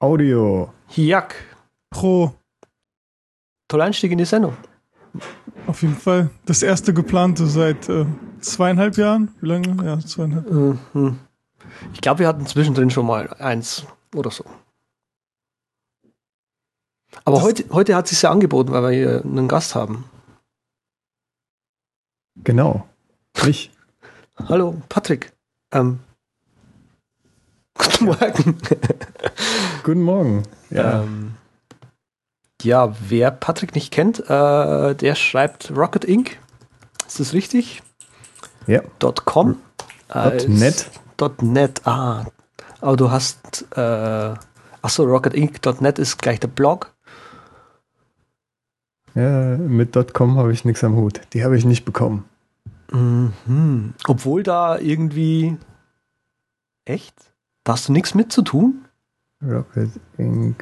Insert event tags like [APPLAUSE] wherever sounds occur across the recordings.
Audio. Jack. Pro. Toller Einstieg in die Sendung. Auf jeden Fall. Das erste geplante seit äh, zweieinhalb Jahren. Wie lange? Ja, zweieinhalb. Mhm. Ich glaube, wir hatten zwischendrin schon mal eins oder so. Aber Das- heute, heute hat es sich ja angeboten, weil wir hier einen Gast haben. Genau. Ich. Hallo, Patrick. Ähm, guten Morgen. [LAUGHS] Guten Morgen. Ja. Ähm, ja, wer Patrick nicht kennt, äh, der schreibt Rocket Inc. Ist das richtig? ja. .com. als- .net. .net, ah. Aber du hast, äh, achso, rocketinc.net ist gleich der Blog. Ja, mit .com habe ich nichts am Hut. Die habe ich nicht bekommen. Mhm. Obwohl da irgendwie, echt? Da hast du nichts mit zu tun? Rocketinc.com.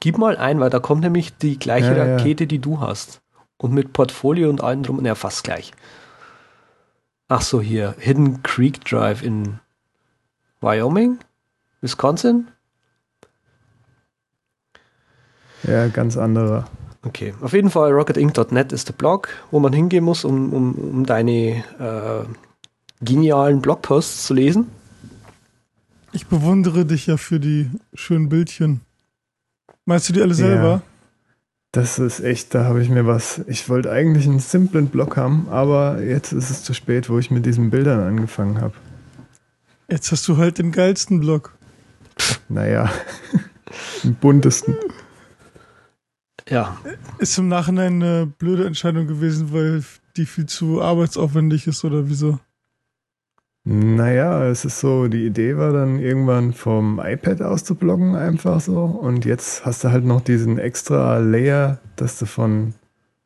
Gib mal ein, weil da kommt nämlich die gleiche Ja, ja. Rakete, die du hast. Und mit Portfolio und allem drum, ja, fast gleich. Ach so, hier, Hidden Creek Drive in Wyoming? Wisconsin? Ja, ganz anderer. Okay, auf jeden Fall rocketinc.net ist der Blog, wo man hingehen muss, um, um, um deine äh, genialen Blogposts zu lesen. Ich bewundere dich ja für die schönen Bildchen. Meinst du die alle selber? Das ist echt, da habe ich mir was. Ich wollte eigentlich einen simplen Blog haben, aber jetzt ist es zu spät, wo ich mit diesen Bildern angefangen habe. Jetzt hast du halt den geilsten Blog. Naja, [LAUGHS] den buntesten. Ja, Ist im Nachhinein eine blöde Entscheidung gewesen, weil die viel zu arbeitsaufwendig ist oder wieso? Naja, es ist so, die Idee war dann irgendwann vom iPad aus zu bloggen, einfach so. Und jetzt hast du halt noch diesen extra Layer, dass du von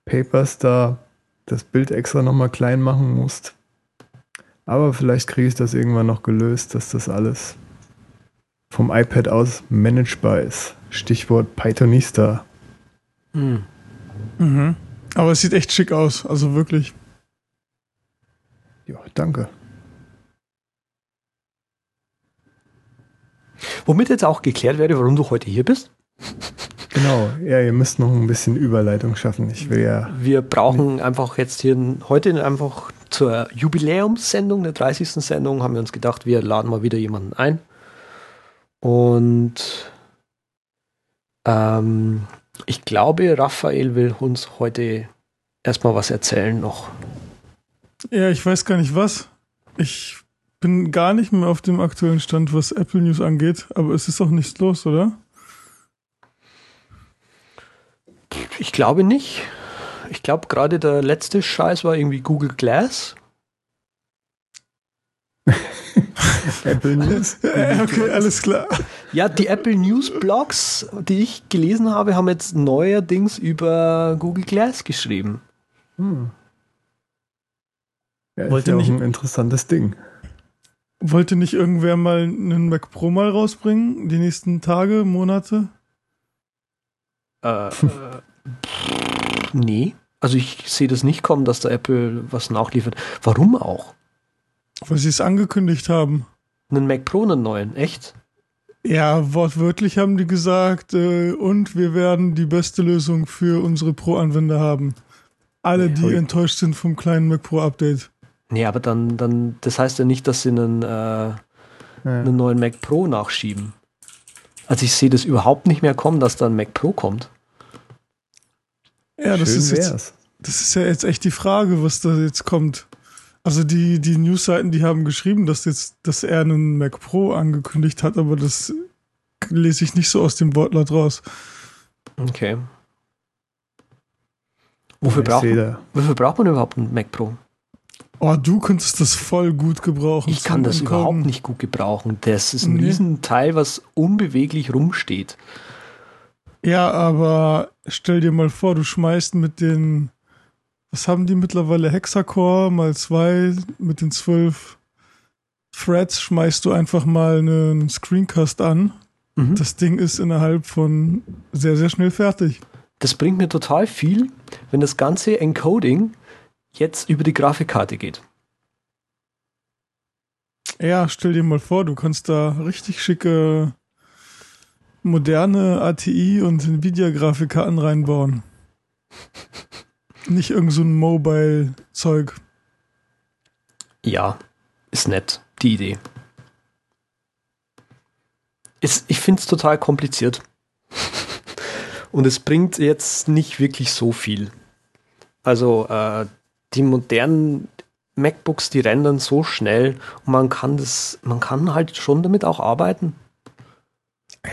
Papers da das Bild extra nochmal klein machen musst. Aber vielleicht kriege ich das irgendwann noch gelöst, dass das alles vom iPad aus managebar ist. Stichwort Pythonista. hm. Mhm. Aber es sieht echt schick aus, also wirklich. Ja, danke. Womit jetzt auch geklärt werde, warum du heute hier bist. Genau, ja, ihr müsst noch ein bisschen Überleitung schaffen. Ich will ja. Wir brauchen einfach jetzt hier heute einfach zur Jubiläumssendung, der 30. Sendung, haben wir uns gedacht, wir laden mal wieder jemanden ein. Und ähm, ich glaube, Raphael will uns heute erstmal was erzählen noch. Ja, ich weiß gar nicht was. Ich bin gar nicht mehr auf dem aktuellen Stand, was Apple News angeht, aber es ist auch nichts los, oder? Ich glaube nicht. Ich glaube, gerade der letzte Scheiß war irgendwie Google Glass. [LAUGHS] Apple News. [LAUGHS] Okay, alles klar. Ja, die Apple News Blogs, die ich gelesen habe, haben jetzt neuerdings über Google Glass geschrieben. Hm. Ja, ist Wollt ihr ja auch nicht- ein interessantes Ding. Wollte nicht irgendwer mal einen Mac Pro mal rausbringen? Die nächsten Tage, Monate? Äh, äh, nee. Also ich sehe das nicht kommen, dass der Apple was nachliefert. Warum auch? Weil sie es angekündigt haben. Einen Mac Pro, einen neuen, echt? Ja, wortwörtlich haben die gesagt, äh, und wir werden die beste Lösung für unsere Pro-Anwender haben. Alle, die Ui. enttäuscht sind vom kleinen Mac Pro Update. Nee, aber dann, dann, das heißt ja nicht, dass sie einen, äh, Ja. einen neuen Mac Pro nachschieben. Also ich sehe das überhaupt nicht mehr kommen, dass da ein Mac Pro kommt. Ja, das Schön ist jetzt. Das ist ja jetzt echt die Frage, was da jetzt kommt. Also die, die Newsseiten, die haben geschrieben, dass jetzt, dass er einen Mac Pro angekündigt hat, aber das lese ich nicht so aus dem Wortlaut raus. Okay. Wofür braucht, wofür braucht man überhaupt einen Mac Pro? Oh, du könntest das voll gut gebrauchen. Ich kann das Encoden. überhaupt nicht gut gebrauchen. Das ist ein Nee. Riesenteil, was unbeweglich rumsteht. Ja, aber stell dir mal vor, du schmeißt mit den, was haben die mittlerweile, Hexacore mal zwei mit den zwölf Threads, schmeißt du einfach mal einen Screencast an. Mhm. Das Ding ist innerhalb von sehr, sehr schnell fertig. Das bringt mir total viel, wenn das ganze Encoding jetzt über die Grafikkarte geht. Ja, stell dir mal vor, du kannst da richtig schicke moderne ATI und Nvidia-Grafikkarten reinbauen. Nicht irgend so ein Mobile-Zeug. Ja, ist nett, die Idee. Ist, ich finde es total kompliziert. [LAUGHS] Und es bringt jetzt nicht wirklich so viel. Also äh, die modernen MacBooks, die rendern so schnell und man kann das, man kann halt schon damit auch arbeiten.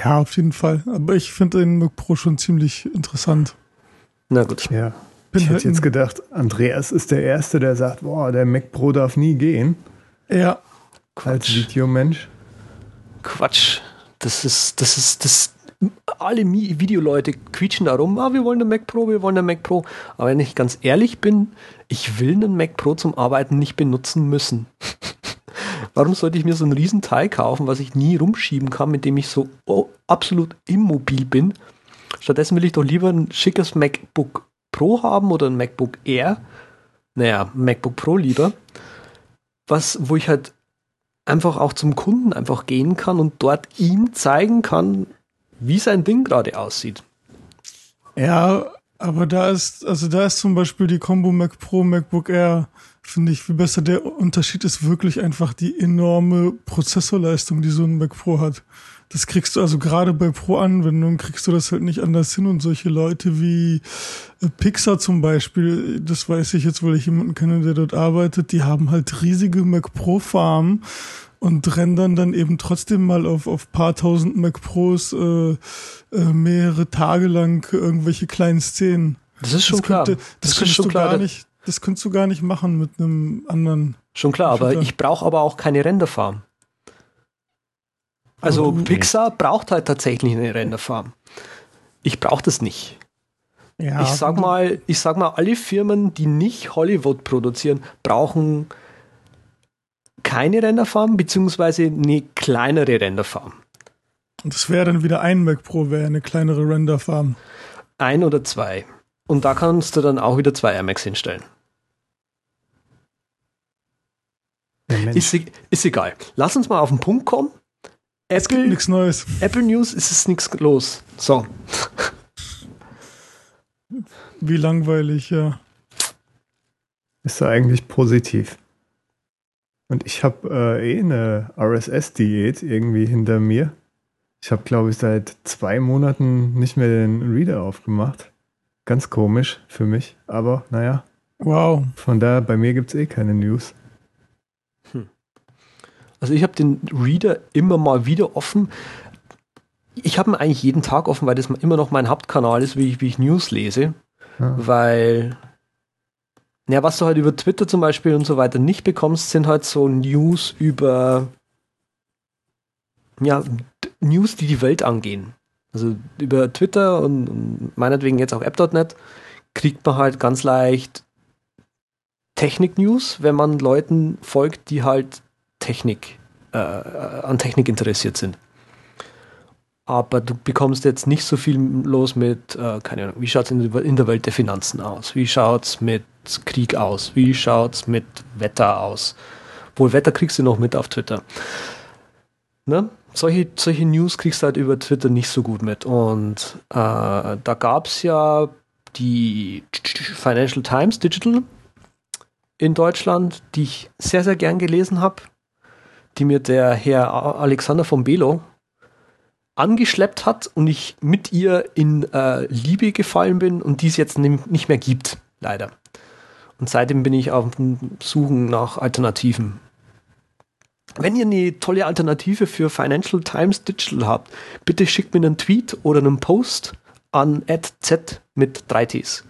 Ja, auf jeden Fall. Aber ich finde den Mac Pro schon ziemlich interessant. Na gut. Ja. Bin ich halt hätte jetzt ein- gedacht, Andreas ist der Erste, der sagt, boah, der Mac Pro darf nie gehen. Ja, Als Videomensch. Quatsch. Das ist, das ist, das. Alle Videoleute quietschen darum, ah, wir wollen einen Mac Pro, wir wollen einen Mac Pro. Aber wenn ich ganz ehrlich bin, ich will einen Mac Pro zum Arbeiten nicht benutzen müssen. [LAUGHS] Warum sollte ich mir so ein Riesenteil kaufen, was ich nie rumschieben kann, mit dem ich so oh, absolut immobil bin? Stattdessen will ich doch lieber ein schickes MacBook Pro haben oder ein MacBook Air. Naja, MacBook Pro lieber. Was, wo ich halt einfach auch zum Kunden einfach gehen kann und dort ihm zeigen kann, wie sein Ding gerade aussieht. ja, aber da ist, also da ist zum Beispiel die Combo Mac Pro, MacBook Air, finde ich viel besser. Der Unterschied ist wirklich einfach die enorme Prozessorleistung, die so ein Mac Pro hat. Das kriegst du also gerade bei Pro-Anwendungen kriegst du das halt nicht anders hin und solche Leute wie äh, Pixar zum Beispiel, das weiß ich jetzt, weil ich jemanden kenne, der dort arbeitet, die haben halt riesige Mac Pro Farmen und rendern dann eben trotzdem mal auf, auf paar tausend Mac Pros äh, äh, mehrere Tage lang irgendwelche kleinen Szenen. Das ist schon das klar. Könnte, das, ist könntest schon du klar. gar nicht, das könntest du gar nicht machen mit einem anderen. Schon klar, aber Schon klar. ich brauche aber auch keine Renderfarm. Also Aber du- Pixar braucht halt tatsächlich eine Renderfarm. Ich brauche das nicht. Ja, ich sag mal, ich sag mal, alle Firmen, die nicht Hollywood produzieren, brauchen keine Renderfarm beziehungsweise eine kleinere Renderfarm. Und das wäre dann wieder ein Mac Pro, wäre eine kleinere Render-Farm. Ein oder zwei. Und da kannst du dann auch wieder zwei Air Max hinstellen. Ist, ist egal. Lass uns mal auf den Punkt kommen. Es gibt Apple, nichts Neues. Apple News ist es nichts los. So. Wie langweilig, ja. ist ja eigentlich positiv. Und ich habe äh, eh eine RSS-Diät irgendwie hinter mir. Ich habe, glaube ich, seit zwei Monaten nicht mehr den Reader aufgemacht. Ganz komisch für mich, aber naja, Wow. von daher, bei mir gibt es eh keine News. Also ich habe den Reader immer mal wieder offen. Ich habe ihn eigentlich jeden Tag offen, weil das immer noch mein Hauptkanal ist, wie ich, wie ich News lese. Ja. Weil, ja, was du halt über Twitter zum Beispiel und so weiter nicht bekommst, sind halt so News über, ja, News, die die Welt angehen. Also über Twitter und, meinetwegen jetzt auch App.net kriegt man halt ganz leicht Technik-News, wenn man Leuten folgt, die halt Technik, äh, an Technik interessiert sind. Aber du bekommst jetzt nicht so viel los mit, äh, keine Ahnung, wie schaut es in der Welt der Finanzen aus? Wie schaut es mit Krieg aus? Wie schaut es mit Wetter aus? Wohl Wetter kriegst du noch mit auf Twitter. Ne? Solche, solche News kriegst du halt über Twitter nicht so gut mit. Und äh, da gab es ja die Financial Times Digital in Deutschland, die ich sehr, sehr gern gelesen habe, die mir der Herr Alexander von Belo angeschleppt hat und ich mit ihr in äh, Liebe gefallen bin und die es jetzt nicht mehr gibt, leider. Und seitdem bin ich auf dem Suchen nach Alternativen. Wenn ihr eine tolle Alternative für Financial Times Digital habt, bitte schickt mir einen Tweet oder einen Post an z mit 3Ts.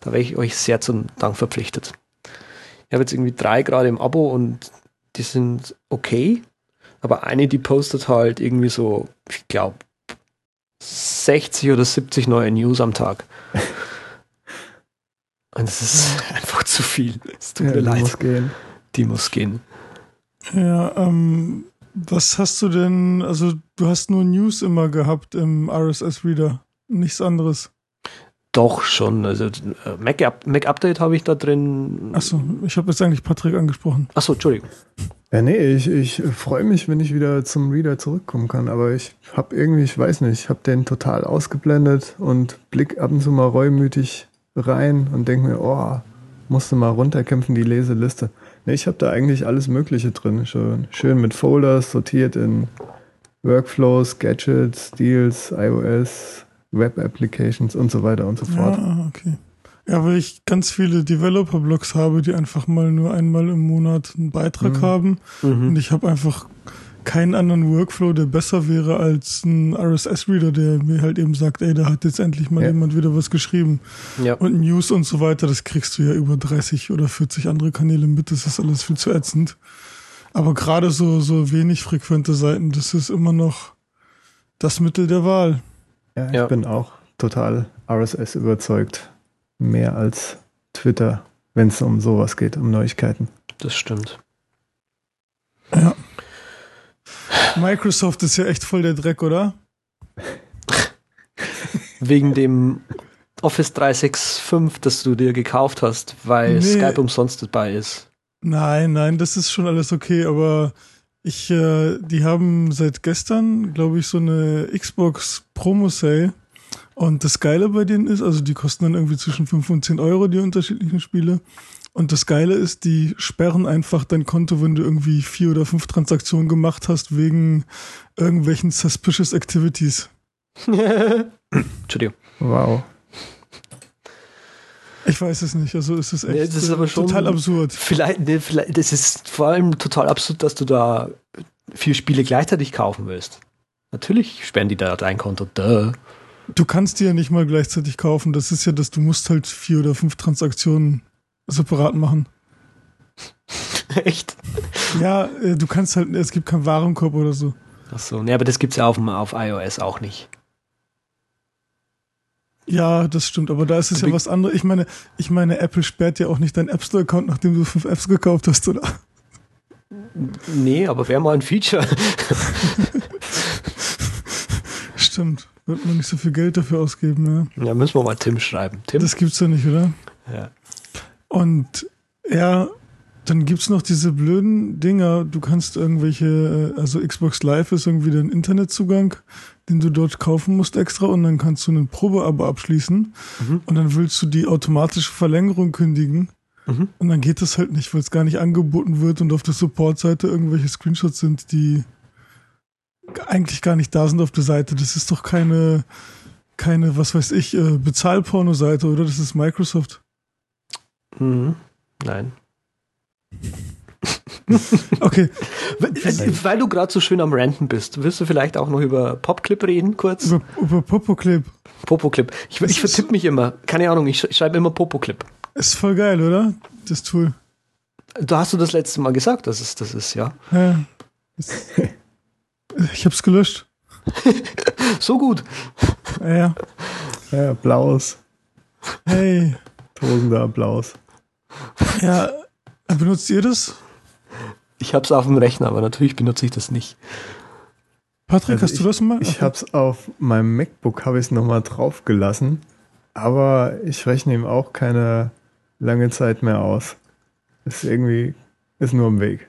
Da wäre ich euch sehr zum Dank verpflichtet. Ich habe jetzt irgendwie drei gerade im Abo und die sind okay. Aber eine, die postet halt irgendwie so, ich glaube, 60 oder 70 neue News am Tag. Und es ist [LAUGHS] einfach zu viel. Es tut Ja, mir die leid. muss gehen. die muss gehen. Ja, ähm, was hast du denn, also du hast nur News immer gehabt im RSS-Reader, nichts anderes. Doch schon. Also äh, Mac, Mac Update habe ich da drin. Achso, ich habe jetzt eigentlich Patrick angesprochen. Achso, Entschuldigung. Ja, nee, ich, ich freue mich, wenn ich wieder zum Reader zurückkommen kann, aber ich habe irgendwie, ich weiß nicht, ich habe den total ausgeblendet und blick ab und zu mal reumütig rein und denke mir, oh, musste mal runterkämpfen, die Leseliste. Nee, ich habe da eigentlich alles Mögliche drin. Schön, schön mit Folders, sortiert in Workflows, Gadgets, Deals, iOS, Web-Applications und so weiter und so fort. Ja, okay. Ja, weil ich ganz viele Developer-Blogs habe, die einfach mal nur einmal im Monat einen Beitrag Mhm. haben. Mhm. Und ich habe einfach keinen anderen Workflow, der besser wäre als ein RSS-Reader, der mir halt eben sagt, ey, da hat jetzt endlich mal Ja. jemand wieder was geschrieben. Ja. Und News und so weiter, das kriegst du ja über 30 oder 40 andere Kanäle mit, das ist alles viel zu ätzend. Aber gerade so, so wenig frequente Seiten, das ist immer noch das Mittel der Wahl. Ja, ich Ja. bin auch total RSS überzeugt. Mehr als Twitter, wenn es um sowas geht, um Neuigkeiten. Das stimmt. Ja. Microsoft ist ja echt voll der Dreck, oder? Wegen dem Office 365, das du dir gekauft hast, weil Nee. Skype umsonst dabei ist. Nein, nein, das ist schon alles okay, aber ich, äh, die haben seit gestern, glaube ich, so eine Xbox Promo Sale. Und das Geile bei denen ist, also die kosten dann irgendwie zwischen 5 und 10 Euro, die unterschiedlichen Spiele. Und das Geile ist, die sperren einfach dein Konto, wenn du irgendwie vier oder fünf Transaktionen gemacht hast, wegen irgendwelchen suspicious activities. Entschuldigung. Wow. Ich weiß es nicht, also es ist echt Nee, das ist äh, aber schon- total absurd. Vielleicht, nee, vielleicht, das ist vor allem total absurd, dass du da vier Spiele gleichzeitig kaufen willst. Natürlich sperren die da dein Konto. Duh. Du kannst die ja nicht mal gleichzeitig kaufen. Das ist ja, dass du musst halt vier oder fünf Transaktionen separat machen. [LAUGHS] Echt? Ja, äh, du kannst halt, es gibt keinen Warenkorb oder so. Achso, nee, aber das gibt's ja auf, auf iOS auch nicht. Ja, das stimmt, aber da ist es ja Be- was anderes. Ich meine, ich meine, Apple sperrt ja auch nicht deinen App Store Account, nachdem du fünf Apps gekauft hast, oder? Nee, aber wäre mal ein Feature. [LAUGHS] Stimmt. Wird man nicht so viel Geld dafür ausgeben, ja. Ja, müssen wir mal Tim schreiben. Tim? Das gibt's ja nicht, oder? ja. Und ja, dann gibt's noch diese blöden Dinger. Du kannst irgendwelche, äh, also Xbox Live ist irgendwie dein Internetzugang, den du dort kaufen musst extra und dann kannst du einen Probeabo abschließen Mhm. und dann willst du die automatische Verlängerung kündigen Mhm. und dann geht das halt nicht, weil es gar nicht angeboten wird und auf der Support-Seite irgendwelche Screenshots sind, die eigentlich gar nicht da sind auf der Seite. Das ist doch keine, keine, was weiß ich, äh, Bezahlporno-Seite, oder? Das ist Microsoft. Mhm. Nein. [LAUGHS] Okay, Weil, weil du gerade so schön am Ranten bist, willst du vielleicht auch noch über Popclip reden, kurz? über, über Popoclip. Popoclip. Ich, ich vertippe mich immer. Keine Ahnung, ich, sch- ich schreibe immer Popoclip. Ist voll geil, oder? Das Tool. Du hast du das letzte Mal gesagt, dass es das ist, ja. Ja. Ich hab's gelöscht. [LAUGHS] So gut. Ja, ja. Ja, Applaus. Hey. Tosender Applaus. Ja, benutzt ihr das? Ich habe es auf dem Rechner, aber natürlich benutze ich das nicht. Patrick, Also hast du das mal? Ich habe es auf meinem MacBook habe ich es nochmal drauf gelassen, aber ich rechne ihm auch keine lange Zeit mehr aus. Ist irgendwie ist nur im Weg.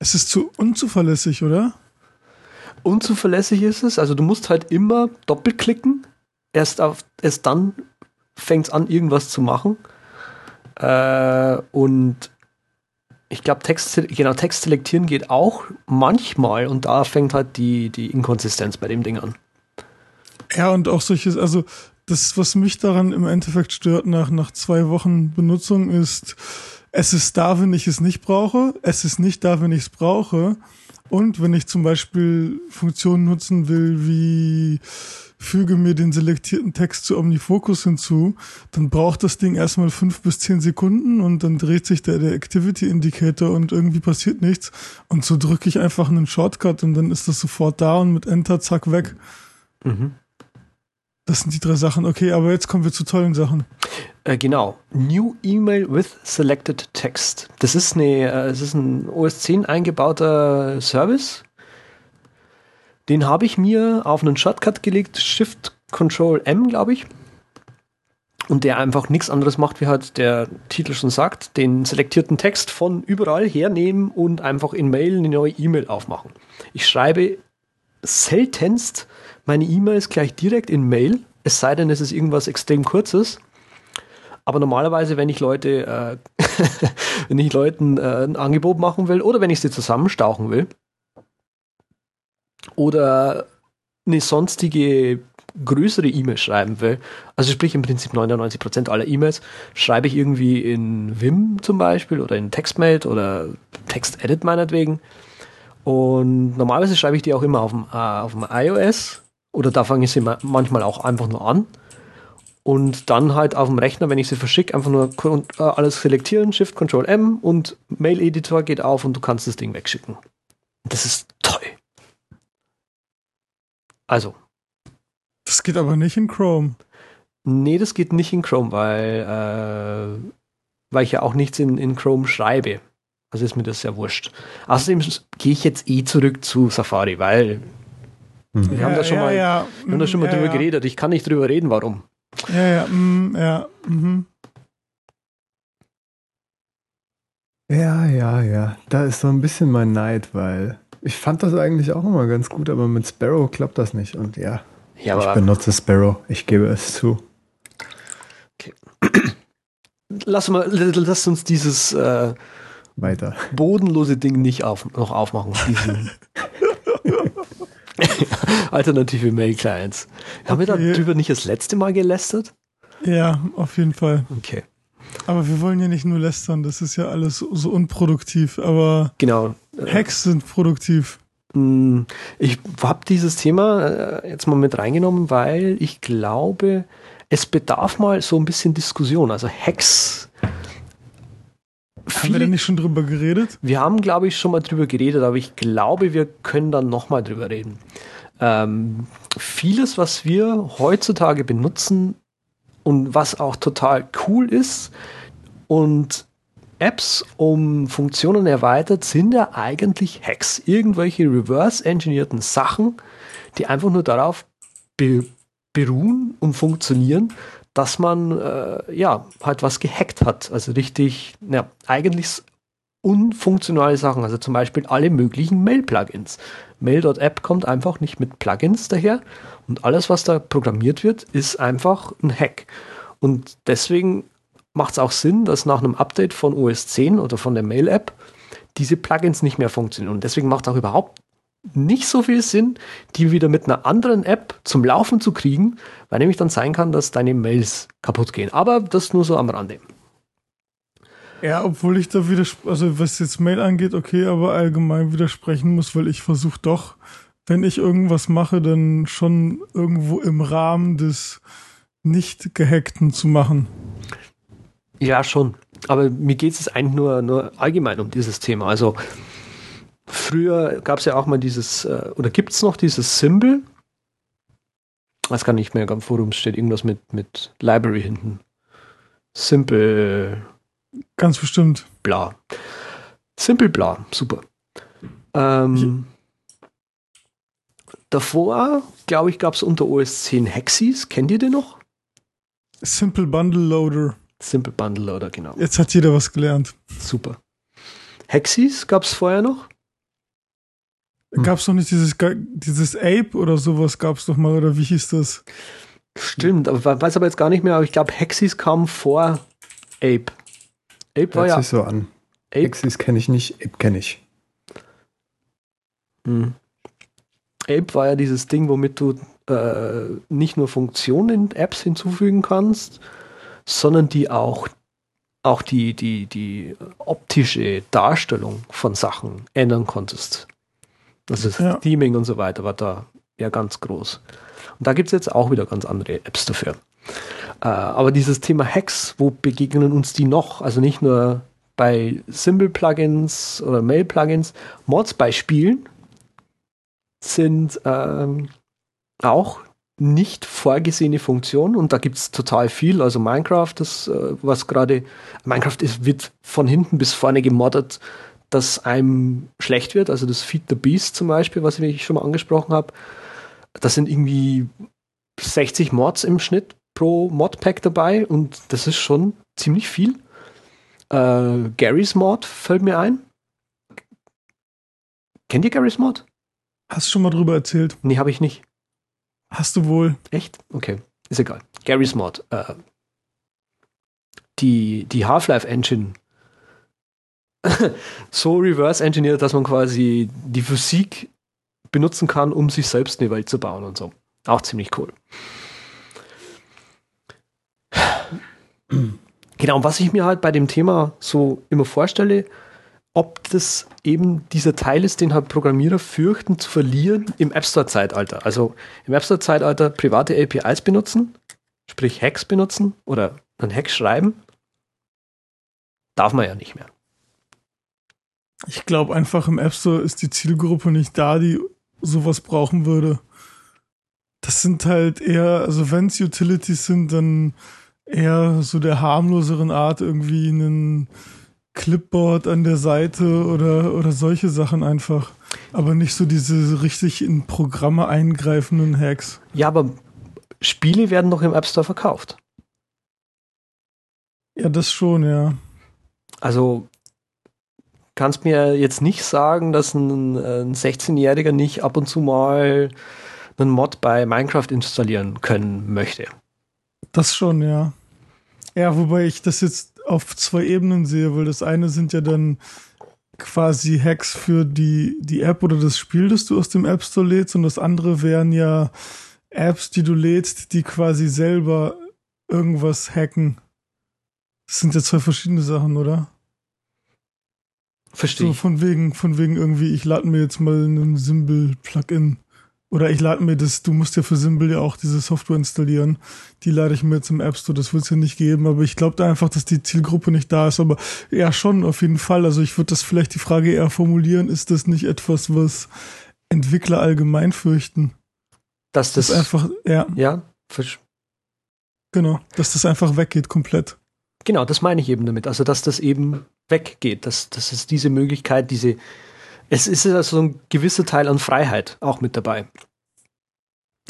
Es ist zu unzuverlässig, oder? Unzuverlässig ist es, also du musst halt immer doppelklicken, erst, auf, erst dann fängt es an, irgendwas zu machen. Äh, und ich glaube, Text, genau, Text selektieren geht auch manchmal und da fängt halt die, die Inkonsistenz bei dem Ding an. Ja, und auch solches, also das, was mich daran im Endeffekt stört nach, nach zwei Wochen Benutzung, ist, es ist da, wenn ich es nicht brauche, es ist nicht da, wenn ich es brauche. Und wenn ich zum Beispiel Funktionen nutzen will, wie füge mir den selektierten Text zu Omnifocus hinzu, dann braucht das Ding erstmal fünf bis zehn Sekunden und dann dreht sich der, der Activity Indicator und irgendwie passiert nichts. Und so drücke ich einfach einen Shortcut und dann ist das sofort da und mit Enter, zack, weg. Mhm. Das sind die drei Sachen. Okay, aber jetzt kommen wir zu tollen Sachen. Äh, genau. New Email with Selected Text. Das ist, eine, äh, es ist ein OS 10 eingebauter Service. Den habe ich mir auf einen Shortcut gelegt, Shift Control M, glaube ich. und der einfach nichts anderes macht, wie halt der Titel schon sagt, den selektierten Text von überall hernehmen und einfach in Mail eine neue E-Mail aufmachen. Ich schreibe seltenst meine E-Mails gleich direkt in Mail, es sei denn, es ist irgendwas extrem kurzes. Aber normalerweise, wenn ich Leute, äh, [LAUGHS] wenn ich Leuten äh, ein Angebot machen will oder wenn ich sie zusammenstauchen will oder eine sonstige größere E-Mail schreiben will, also sprich im Prinzip 99% aller E-Mails, schreibe ich irgendwie in Vim zum Beispiel oder in TextMate oder TextEdit meinetwegen. Und normalerweise schreibe ich die auch immer auf dem, äh, auf dem iOS oder da fange ich sie manchmal auch einfach nur an. Und dann halt auf dem Rechner, wenn ich sie verschicke, einfach nur äh, alles selektieren, Shift Control M und Mail Editor geht auf und du kannst das Ding wegschicken. Das ist. Also, das geht aber nicht in Chrome. Nee, das geht nicht in Chrome, weil, äh, weil ich ja auch nichts in, in Chrome schreibe. Also ist mir das ja wurscht. Außerdem gehe ich jetzt eh zurück zu Safari, weil hm. wir haben da schon ja, mal, ja. Wir haben da schon mal ja, drüber geredet. Ich kann nicht drüber reden, warum. Ja, ja, mm, ja. Mhm. Ja, ja, ja. Da ist so ein bisschen mein Neid, weil ich fand das eigentlich auch immer ganz gut, aber mit Sparrow klappt das nicht. Und ja, ja, ich benutze Sparrow, ich gebe es zu. Okay. [CLEARS THROAT] Lass, mal, lass uns dieses äh, Weiter. bodenlose Ding nicht auf, noch aufmachen. [LAUGHS] [LAUGHS] Alternative Mail-Clients. Haben okay. wir darüber nicht das letzte Mal gelästert? Ja, auf jeden Fall. Okay. Aber wir wollen ja nicht nur lästern, das ist ja alles so, unproduktiv, aber genau. Hacks sind produktiv. Hm, ich habe dieses Thema äh, jetzt mal mit reingenommen, weil ich glaube, es bedarf mal so ein bisschen Diskussion. Also Hacks. Viele, haben wir denn nicht schon drüber geredet? Wir haben, glaube ich, schon mal drüber geredet, aber ich glaube, wir können dann nochmal drüber reden. Ähm, vieles, was wir heutzutage benutzen und was auch total cool ist und Apps um Funktionen erweitert, sind ja eigentlich Hacks. Irgendwelche reverse-engineerten Sachen, die einfach nur darauf be beruhen und funktionieren, dass man äh, ja halt was gehackt hat. Also richtig, ja, eigentlich unfunktionale Sachen. Also zum Beispiel alle möglichen Mail-Plugins. Mail.app kommt einfach nicht mit Plugins daher und alles, was da programmiert wird, ist einfach ein Hack. Und deswegen macht es auch Sinn, dass nach einem Update von OS 10 oder von der Mail-App diese Plugins nicht mehr funktionieren. Und deswegen macht auch überhaupt nicht so viel Sinn, die wieder mit einer anderen App zum Laufen zu kriegen, weil nämlich dann sein kann, dass deine Mails kaputt gehen. Aber das nur so am Rande. Ja, obwohl ich da wieder, also was jetzt Mail angeht, okay, aber allgemein widersprechen muss, weil ich versuche doch, wenn ich irgendwas mache, dann schon irgendwo im Rahmen des nicht gehackten zu machen. Ja, schon. Aber mir geht es eigentlich nur, nur allgemein um dieses Thema. Also früher gab es ja auch mal dieses, äh, oder gibt es noch dieses Symbol? Ich weiß gar nicht mehr, am Forum steht irgendwas mit, mit Library hinten. Simple. Ganz bestimmt. Bla. Simple bla, super. Ähm, davor, glaube ich, gab es unter OS 10 Hexis. Kennt ihr den noch? Simple Bundle Loader. Simple Bundle Loader, genau. Jetzt hat jeder was gelernt. Super. Hexis gab es vorher noch? Hm. Gab es noch nicht dieses, dieses Ape oder sowas gab es doch mal, oder wie hieß das? Stimmt, aber weiß aber jetzt gar nicht mehr, aber ich glaube, Hexis kam vor Ape. Ape war Hört ja. sich so an. Ape? Hexis kenne ich nicht, Ape kenne ich. Hm. Ape war ja dieses Ding, womit du äh, nicht nur Funktionen in Apps hinzufügen kannst, sondern die auch, auch die, die, die optische Darstellung von Sachen ändern konntest. Also das ja. Theming und so weiter war da ja ganz groß. Und da gibt es jetzt auch wieder ganz andere Apps dafür. Äh, aber dieses Thema Hacks, wo begegnen uns die noch? Also nicht nur bei Symbol-Plugins oder Mail-Plugins, Mods bei Spielen sind ähm, auch nicht vorgesehene Funktion und da gibt es total viel. Also Minecraft, das, äh, was gerade, Minecraft ist, wird von hinten bis vorne gemoddet, dass einem schlecht wird. Also das Feed the Beast zum Beispiel, was ich schon mal angesprochen habe, das sind irgendwie 60 Mods im Schnitt pro Modpack dabei und das ist schon ziemlich viel. Äh, Garys Mod fällt mir ein. Kennt ihr Garys Mod? Hast du schon mal drüber erzählt? Nee, habe ich nicht. Hast du wohl. Echt? Okay, ist egal. Garys Mod. Äh, die die Half-Life Engine [LAUGHS] so reverse engineert, dass man quasi die Physik benutzen kann, um sich selbst eine Welt zu bauen und so. Auch ziemlich cool. Genau, und was ich mir halt bei dem Thema so immer vorstelle, ob das eben dieser Teil ist, den halt Programmierer fürchten zu verlieren im App Store-Zeitalter. Also im App Store-Zeitalter private APIs benutzen, sprich Hacks benutzen oder einen Hack schreiben, darf man ja nicht mehr. Ich glaube einfach im App Store ist die Zielgruppe nicht da, die sowas brauchen würde. Das sind halt eher, also wenn es Utilities sind, dann eher so der harmloseren Art irgendwie einen Clipboard an der Seite oder, oder solche Sachen einfach. Aber nicht so diese richtig in Programme eingreifenden Hacks. Ja, aber Spiele werden doch im App Store verkauft. Ja, das schon, ja. Also kannst mir jetzt nicht sagen, dass ein, ein 16-Jähriger nicht ab und zu mal einen Mod bei Minecraft installieren können möchte. Das schon, ja. Ja, wobei ich das jetzt auf zwei Ebenen sehe, weil das eine sind ja dann quasi Hacks für die, die App oder das Spiel, das du aus dem App Store lädst und das andere wären ja Apps, die du lädst, die quasi selber irgendwas hacken. Das sind ja zwei verschiedene Sachen, oder? Verstehe. So von wegen, von wegen irgendwie, ich lade mir jetzt mal einen Symbol-Plugin. Oder ich lade mir das, du musst ja für Symbol ja auch diese Software installieren. Die lade ich mir jetzt im App Store, das wird es ja nicht geben, aber ich glaube da einfach, dass die Zielgruppe nicht da ist. Aber ja, schon, auf jeden Fall. Also ich würde das vielleicht die Frage eher formulieren, ist das nicht etwas, was Entwickler allgemein fürchten? Dass das, Das einfach, ja, ja, versch- genau, dass das einfach weggeht komplett. genau, das meine ich eben damit. Also, dass das eben weggeht, dass, dass es diese Möglichkeit, diese, es ist also so ein gewisser Teil an Freiheit auch mit dabei.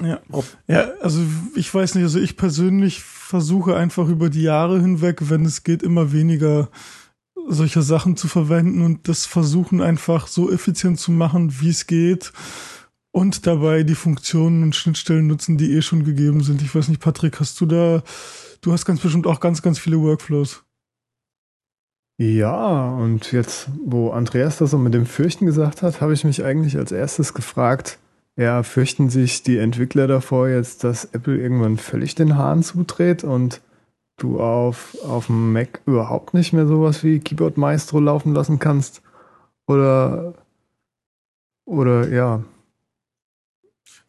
Ja. Ob- ja, also ich weiß nicht, also ich persönlich versuche einfach über die Jahre hinweg, wenn es geht, immer weniger solcher Sachen zu verwenden und das versuchen einfach so effizient zu machen, wie es geht und dabei die Funktionen und Schnittstellen nutzen, die eh schon gegeben sind. Ich weiß nicht, Patrick, hast du da, du hast ganz bestimmt auch ganz, ganz viele Workflows. Ja, und jetzt, wo Andreas das so mit dem Fürchten gesagt hat, habe ich mich eigentlich als erstes gefragt, ja, fürchten sich die Entwickler davor jetzt, dass Apple irgendwann völlig den Hahn zudreht und du auf, auf dem Mac überhaupt nicht mehr sowas wie Keyboard Maestro laufen lassen kannst? Oder, oder ja,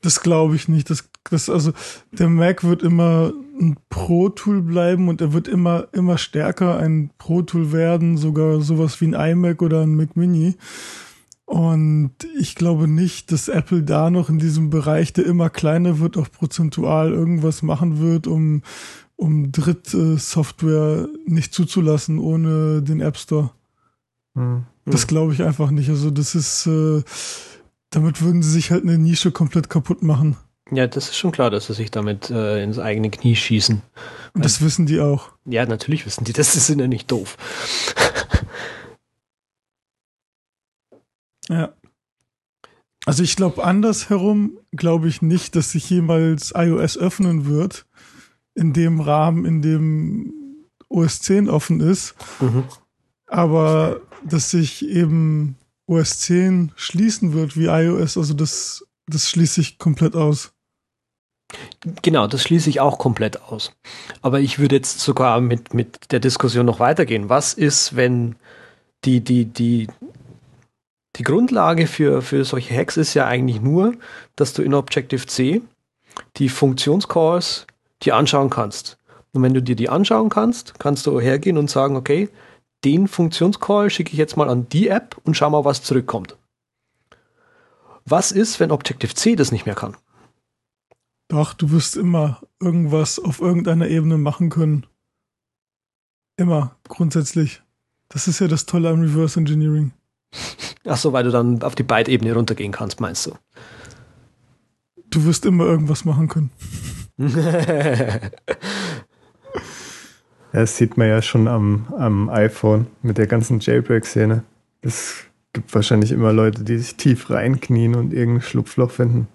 Das glaube ich nicht. Das, das, also, der Mac wird immer ein Pro-Tool bleiben und er wird immer, immer stärker ein Pro-Tool werden, sogar sowas wie ein iMac oder ein Mac Mini. Und ich glaube nicht, dass Apple da noch in diesem Bereich, der immer kleiner wird, auch prozentual irgendwas machen wird, um, um Drittsoftware nicht zuzulassen ohne den App Store. hm. Das glaube ich einfach nicht. Also das ist, äh, damit würden sie sich halt eine Nische komplett kaputt machen. Ja, das ist schon klar, dass sie sich damit äh, ins eigene Knie schießen. Und das wissen die auch. Ja, natürlich wissen die, das [LAUGHS] ist ja nicht doof. [LAUGHS] Ja. Also ich glaube andersherum glaube ich nicht, dass sich jemals iOS öffnen wird in dem Rahmen, in dem OS 10 offen ist, Mhm. aber dass sich eben OS 10 schließen wird wie iOS, also das das schließe ich komplett aus. Genau, das schließe ich auch komplett aus. Aber ich würde jetzt sogar mit, mit der Diskussion noch weitergehen. Was ist, wenn die, die, die, die Grundlage für, für solche Hacks ist ja eigentlich nur, dass du in Objective-C die Funktionscalls dir anschauen kannst. Und wenn du dir die anschauen kannst, kannst du hergehen und sagen, okay, den Funktionscall schicke ich jetzt mal an die App und schau mal, was zurückkommt. Was ist, wenn Objective-C das nicht mehr kann? Doch, du wirst immer irgendwas auf irgendeiner Ebene machen können. Immer, grundsätzlich. Das ist ja das Tolle am Reverse Engineering. Ach so, weil du dann auf die Byte-Ebene runtergehen kannst, meinst du? Du wirst immer irgendwas machen können. [LAUGHS] Das sieht man ja schon am, am iPhone mit der ganzen Jailbreak-Szene. Es gibt wahrscheinlich immer Leute, die sich tief reinknien und irgendein Schlupfloch finden,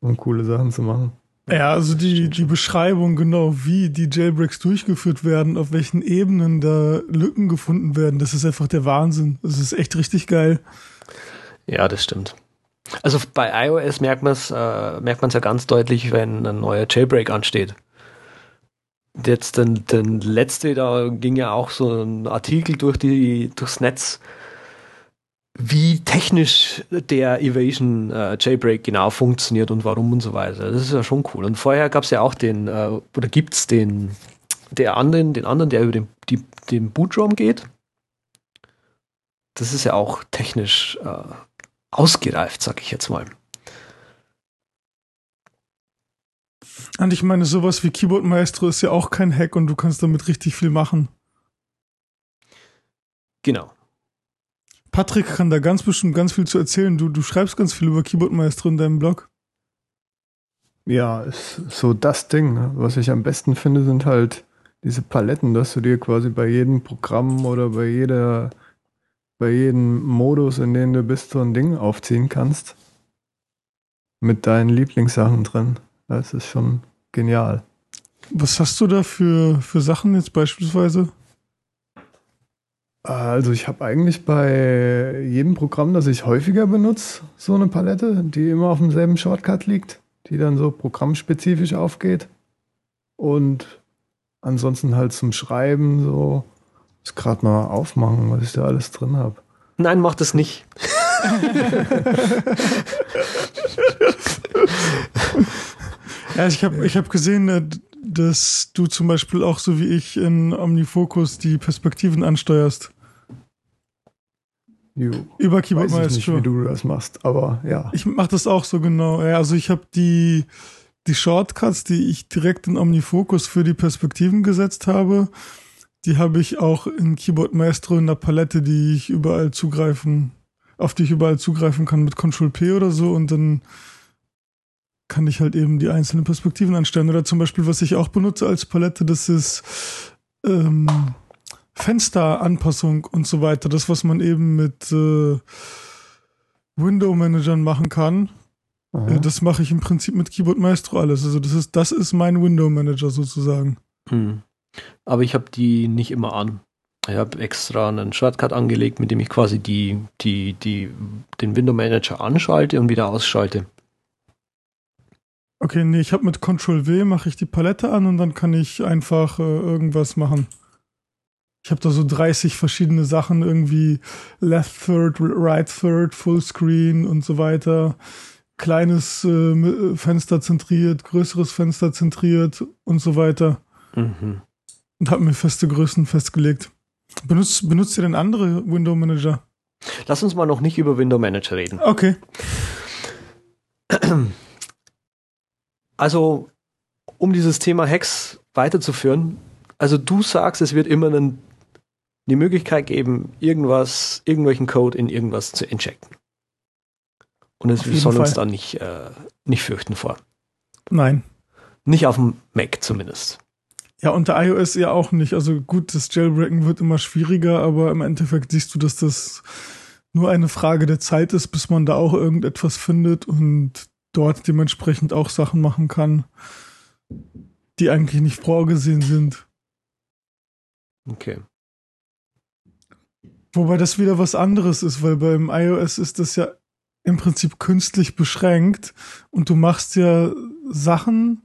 um coole Sachen zu machen. Ja, also die, die Beschreibung genau, wie die Jailbreaks durchgeführt werden, auf welchen Ebenen da Lücken gefunden werden, das ist einfach der Wahnsinn. Das ist echt richtig geil. Ja, das stimmt. Also bei iOS merkt man es äh, merkt man es ja ganz deutlich, wenn ein neuer Jailbreak ansteht. Jetzt den, den letzte, da ging ja auch so ein Artikel durch die durchs Netz, wie technisch der Evasion äh, Jailbreak genau funktioniert und warum und so weiter. Das ist ja schon cool. Und vorher gab es ja auch den, äh, oder gibt es den, der anderen, den anderen, der über den, die, den Bootraum geht. Das ist ja auch technisch äh, ausgereift, sag ich jetzt mal. Und ich meine, sowas wie Keyboard Maestro ist ja auch kein Hack und du kannst damit richtig viel machen. Genau. Patrick kann da ganz bestimmt ganz viel zu erzählen. Du, du schreibst ganz viel über Keyboard Maestro in deinem Blog. Ja, ist so das Ding. Ne? Was ich am besten finde, sind halt diese Paletten, dass du dir quasi bei jedem Programm oder bei jeder, bei jedem Modus, in dem du bist, so ein Ding aufziehen kannst. Mit deinen Lieblingssachen drin. Das ist schon genial. Was hast du da für, für Sachen jetzt beispielsweise? Also ich habe eigentlich bei jedem Programm, das ich häufiger benutze, so eine Palette, die immer auf demselben Shortcut liegt, die dann so programmspezifisch aufgeht. Und ansonsten halt zum Schreiben so, muss gerade mal aufmachen, was ich da alles drin habe. Nein, mach das nicht. ja, ich habe ich hab gesehen, äh, dass du zum Beispiel auch so wie ich in Omnifocus die Perspektiven ansteuerst. Jo. Über Keyboard Weiß ich Maestro. nicht, wie du das machst, aber ja. Ich mache das auch so genau. Ja, also ich habe die, die Shortcuts, die ich direkt in Omnifocus für die Perspektiven gesetzt habe, die habe ich auch in Keyboard Maestro in der Palette, die ich überall zugreifen, auf die ich überall zugreifen kann mit Ctrl P oder so und dann kann ich halt eben die einzelnen Perspektiven anstellen. Oder zum Beispiel, was ich auch benutze als Palette, das ist ähm, Fensteranpassung und so weiter. Das, was man eben mit äh, Window-Managern machen kann. Aha. Äh, das mache ich im Prinzip mit Keyboard Maestro alles. Also das ist, das ist mein Window-Manager sozusagen. Hm. Aber ich habe die nicht immer an. Ich habe extra einen Shortcut angelegt, mit dem ich quasi die, die, die, den Window Manager anschalte und wieder ausschalte. Okay, nee, ich habe mit Ctrl W mache ich die Palette an und dann kann ich einfach äh, irgendwas machen. Ich habe da so 30 verschiedene Sachen, irgendwie Left Third, Right Third, Fullscreen und so weiter. Kleines äh, Fenster zentriert, größeres Fenster zentriert und so weiter. Mhm. Und habe mir feste Größen festgelegt. Benutzt, benutzt ihr denn andere Window Manager? Lass uns mal noch nicht über Window Manager reden. Okay. Also, um dieses Thema Hacks weiterzuführen, also du sagst, es wird immer einen, die Möglichkeit geben, irgendwas, irgendwelchen Code in irgendwas zu injecten. Und es Auf jeden soll uns Fall. dann nicht, äh, nicht fürchten vor. Nein. Nicht auf dem Mac zumindest. Ja, unter iOS ja auch nicht. Also gut, das Jailbreaken wird immer schwieriger, aber im Endeffekt siehst du, dass das nur eine Frage der Zeit ist, bis man da auch irgendetwas findet und dort dementsprechend auch Sachen machen kann, die eigentlich nicht vorgesehen sind. Okay. Wobei das wieder was anderes ist, weil beim iOS ist das ja im Prinzip künstlich beschränkt und du machst ja Sachen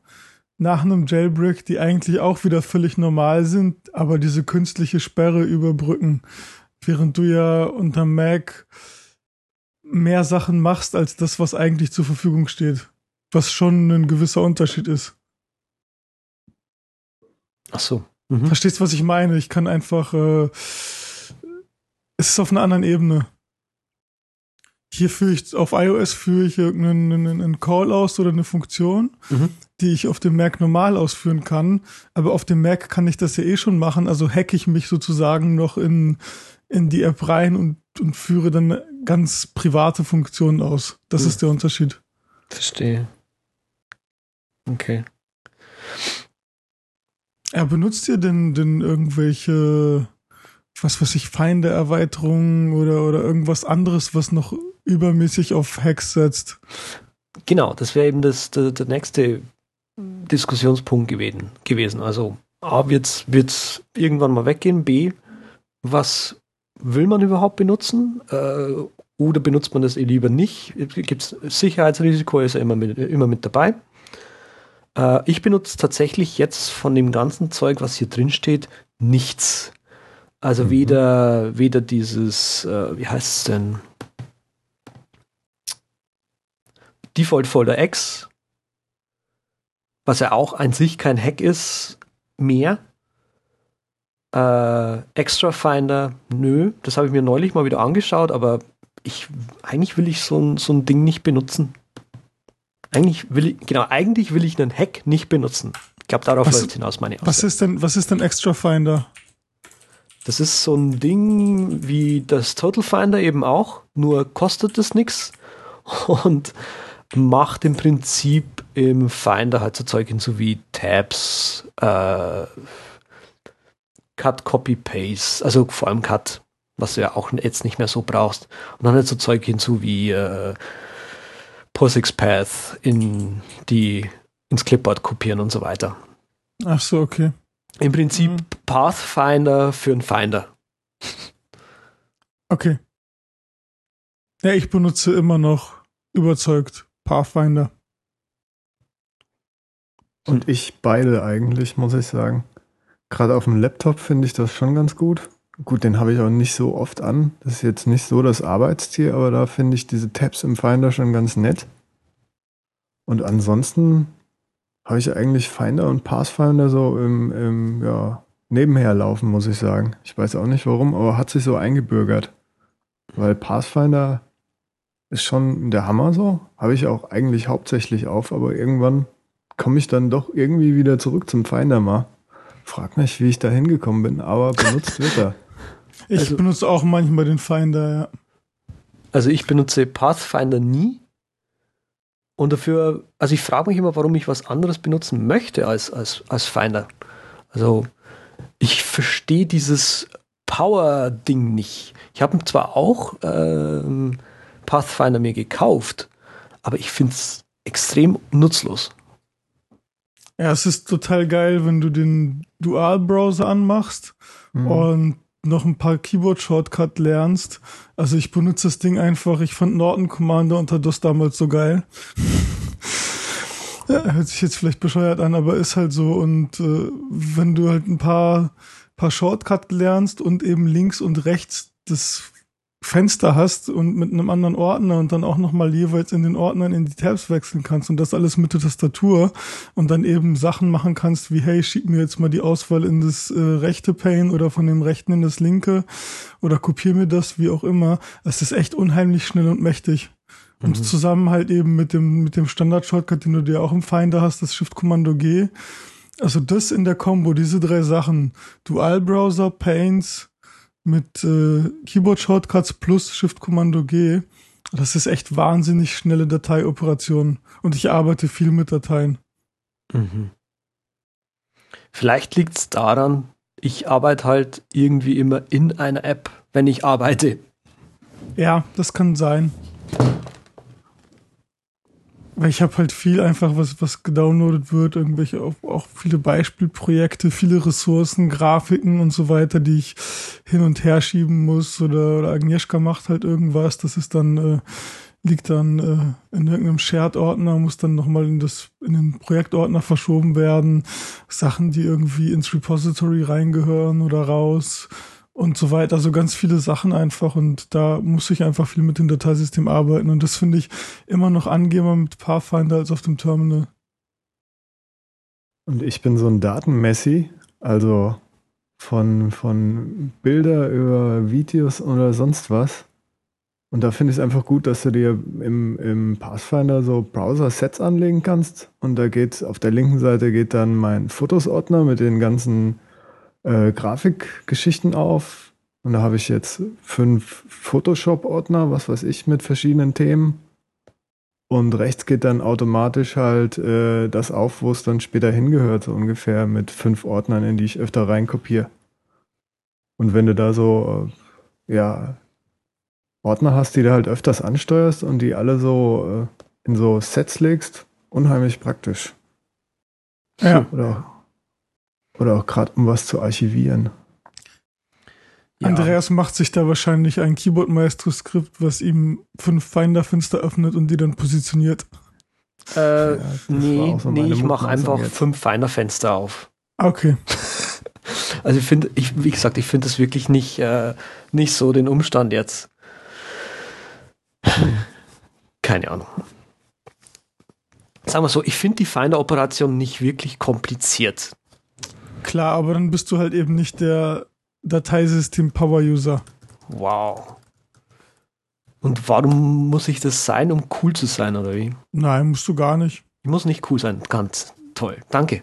nach einem Jailbreak, die eigentlich auch wieder völlig normal sind, aber diese künstliche Sperre überbrücken, während du ja unter Mac mehr Sachen machst als das, was eigentlich zur Verfügung steht, was schon ein gewisser Unterschied ist. Ach so. Mhm. Verstehst, was ich meine? Ich kann einfach, äh, es ist auf einer anderen Ebene. Hier führe ich, auf iOS führe ich irgendeinen einen, Call aus oder eine Funktion, Mhm. die ich auf dem Mac normal ausführen kann. Aber auf dem Mac kann ich das ja eh schon machen. Also hacke ich mich sozusagen noch in, in die App rein und, und führe dann ganz private Funktionen aus. Das Hm. ist der Unterschied. Verstehe. Okay. Ja, benutzt ihr denn, denn irgendwelche, was weiß ich, Feinde-Erweiterungen oder, oder irgendwas anderes, was noch übermäßig auf Hacks setzt? Genau, das wäre eben das, der, der nächste Diskussionspunkt gewesen. Also A, wird es irgendwann mal weggehen, B, was will man überhaupt benutzen? Äh, oder benutzt man das eh lieber nicht? Gibt's Sicherheitsrisiko ist ja immer mit, immer mit dabei. Äh, ich benutze tatsächlich jetzt von dem ganzen Zeug, was hier drin steht, nichts. Also mhm. weder, weder dieses, äh, wie heißt es denn? Default Folder X, was ja auch an sich kein Hack ist, mehr. Äh, Extra Finder, nö, das habe ich mir neulich mal wieder angeschaut, aber ich, eigentlich will ich so ein, so ein Ding nicht benutzen. Eigentlich will ich, genau, eigentlich will ich einen Hack nicht benutzen. Ich glaube, darauf was, läuft hinaus meine Aussage. Was ist denn, was ist denn Extra Finder? Das ist so ein Ding wie das Total Finder eben auch, nur kostet es nichts [LAUGHS] und macht im Prinzip im Finder halt so Zeug hinzu wie Tabs, äh, Cut, Copy, Paste, also vor allem Cut, was du ja auch jetzt nicht mehr so brauchst. Und dann halt so Zeug hinzu wie äh, POSIX Path in die, ins Clipboard kopieren und so weiter. Ach so, okay. Im Prinzip mhm. Pathfinder für einen Finder. Okay. Ja, ich benutze immer noch überzeugt Pathfinder. Und ich beide eigentlich, muss ich sagen. Gerade auf dem Laptop finde ich das schon ganz gut. Gut, den habe ich auch nicht so oft an. Das ist jetzt nicht so das Arbeitstier, aber da finde ich diese Tabs im Finder schon ganz nett. Und ansonsten habe ich eigentlich Finder und Pathfinder so im, im ja, nebenher laufen, muss ich sagen. Ich weiß auch nicht warum, aber hat sich so eingebürgert. Weil Pathfinder ist schon der Hammer so. Habe ich auch eigentlich hauptsächlich auf, aber irgendwann komme ich dann doch irgendwie wieder zurück zum Finder mal. Frag mich, wie ich da hingekommen bin, aber benutzt wird er. [LAUGHS] Ich also, benutze auch manchmal den Finder, ja. Also ich benutze Pathfinder nie. Und dafür, also ich frage mich immer, warum ich was anderes benutzen möchte als, als, als Finder. Also ich verstehe dieses Power-Ding nicht. Ich habe zwar auch ähm, Pathfinder mir gekauft, aber ich finde es extrem nutzlos. Ja, es ist total geil, wenn du den Dual-Browser anmachst mhm. und noch ein paar Keyboard-Shortcut lernst. Also ich benutze das Ding einfach. Ich fand Norton Commander unter DOS damals so geil. [LAUGHS] ja, hört sich jetzt vielleicht bescheuert an, aber ist halt so. Und äh, wenn du halt ein paar, paar Shortcut lernst und eben links und rechts das Fenster hast und mit einem anderen Ordner und dann auch nochmal jeweils in den Ordnern in die Tabs wechseln kannst und das alles mit der Tastatur und dann eben Sachen machen kannst wie, hey, schieb mir jetzt mal die Auswahl in das äh, rechte Pane oder von dem rechten in das linke oder kopier mir das, wie auch immer. Es ist echt unheimlich schnell und mächtig. Mhm. Und zusammen halt eben mit dem, mit dem Standard-Shortcut, den du dir auch im Finder hast, das Shift-Kommando G. Also das in der Combo, diese drei Sachen, Dual-Browser, Panes, mit äh, Keyboard-Shortcuts plus Shift-Kommando G. Das ist echt wahnsinnig schnelle Dateioperationen und ich arbeite viel mit Dateien. Mhm. Vielleicht liegt es daran, ich arbeite halt irgendwie immer in einer App, wenn ich arbeite. Ja, das kann sein. Weil ich habe halt viel einfach, was, was gedownloadet wird, irgendwelche auch, auch viele Beispielprojekte, viele Ressourcen, Grafiken und so weiter, die ich hin und her schieben muss. Oder, oder Agnieszka macht halt irgendwas, das ist dann, äh, liegt dann äh, in irgendeinem Shared-Ordner, muss dann nochmal in das, in den Projektordner verschoben werden. Sachen, die irgendwie ins Repository reingehören oder raus und so weiter. Also ganz viele Sachen einfach und da muss ich einfach viel mit dem Dateisystem arbeiten und das finde ich immer noch angenehmer mit Pathfinder als auf dem Terminal. Und ich bin so ein Datenmessi, also von, von Bilder über Videos oder sonst was. Und da finde ich es einfach gut, dass du dir im, im Pathfinder so Browser-Sets anlegen kannst. Und da geht auf der linken Seite geht dann mein Fotos-Ordner mit den ganzen äh, Grafikgeschichten auf. Und da habe ich jetzt fünf Photoshop-Ordner, was weiß ich, mit verschiedenen Themen. und rechts geht dann automatisch halt äh, das auf, wo es dann später hingehört, so ungefähr mit fünf Ordnern, in die ich öfter reinkopiere. Und wenn du da so, äh, ja, Ordner hast, die du halt öfters ansteuerst und die alle so äh, in so Sets legst, unheimlich praktisch. Ja. Oder, oder auch gerade um was zu archivieren. Ja. Andreas macht sich da wahrscheinlich ein Keyboard-Maestro-Skript, was ihm fünf Finder-Fenster öffnet und die dann positioniert. Äh, war nee, so nee, ich mache einfach jetzt. fünf Finder-Fenster auf. Ah, Okay. [LAUGHS] Also ich finde, ich, wie gesagt, ich finde das wirklich nicht, äh, nicht so den Umstand jetzt. Keine Ahnung. Sagen wir so, ich finde die Finder-Operation nicht wirklich kompliziert. Klar, aber dann bist du halt eben nicht der Dateisystem-Power-User. Wow. Und warum muss ich das sein, um cool zu sein, oder wie? Nein, musst du gar nicht. Ich muss nicht cool sein. Ganz toll. Danke.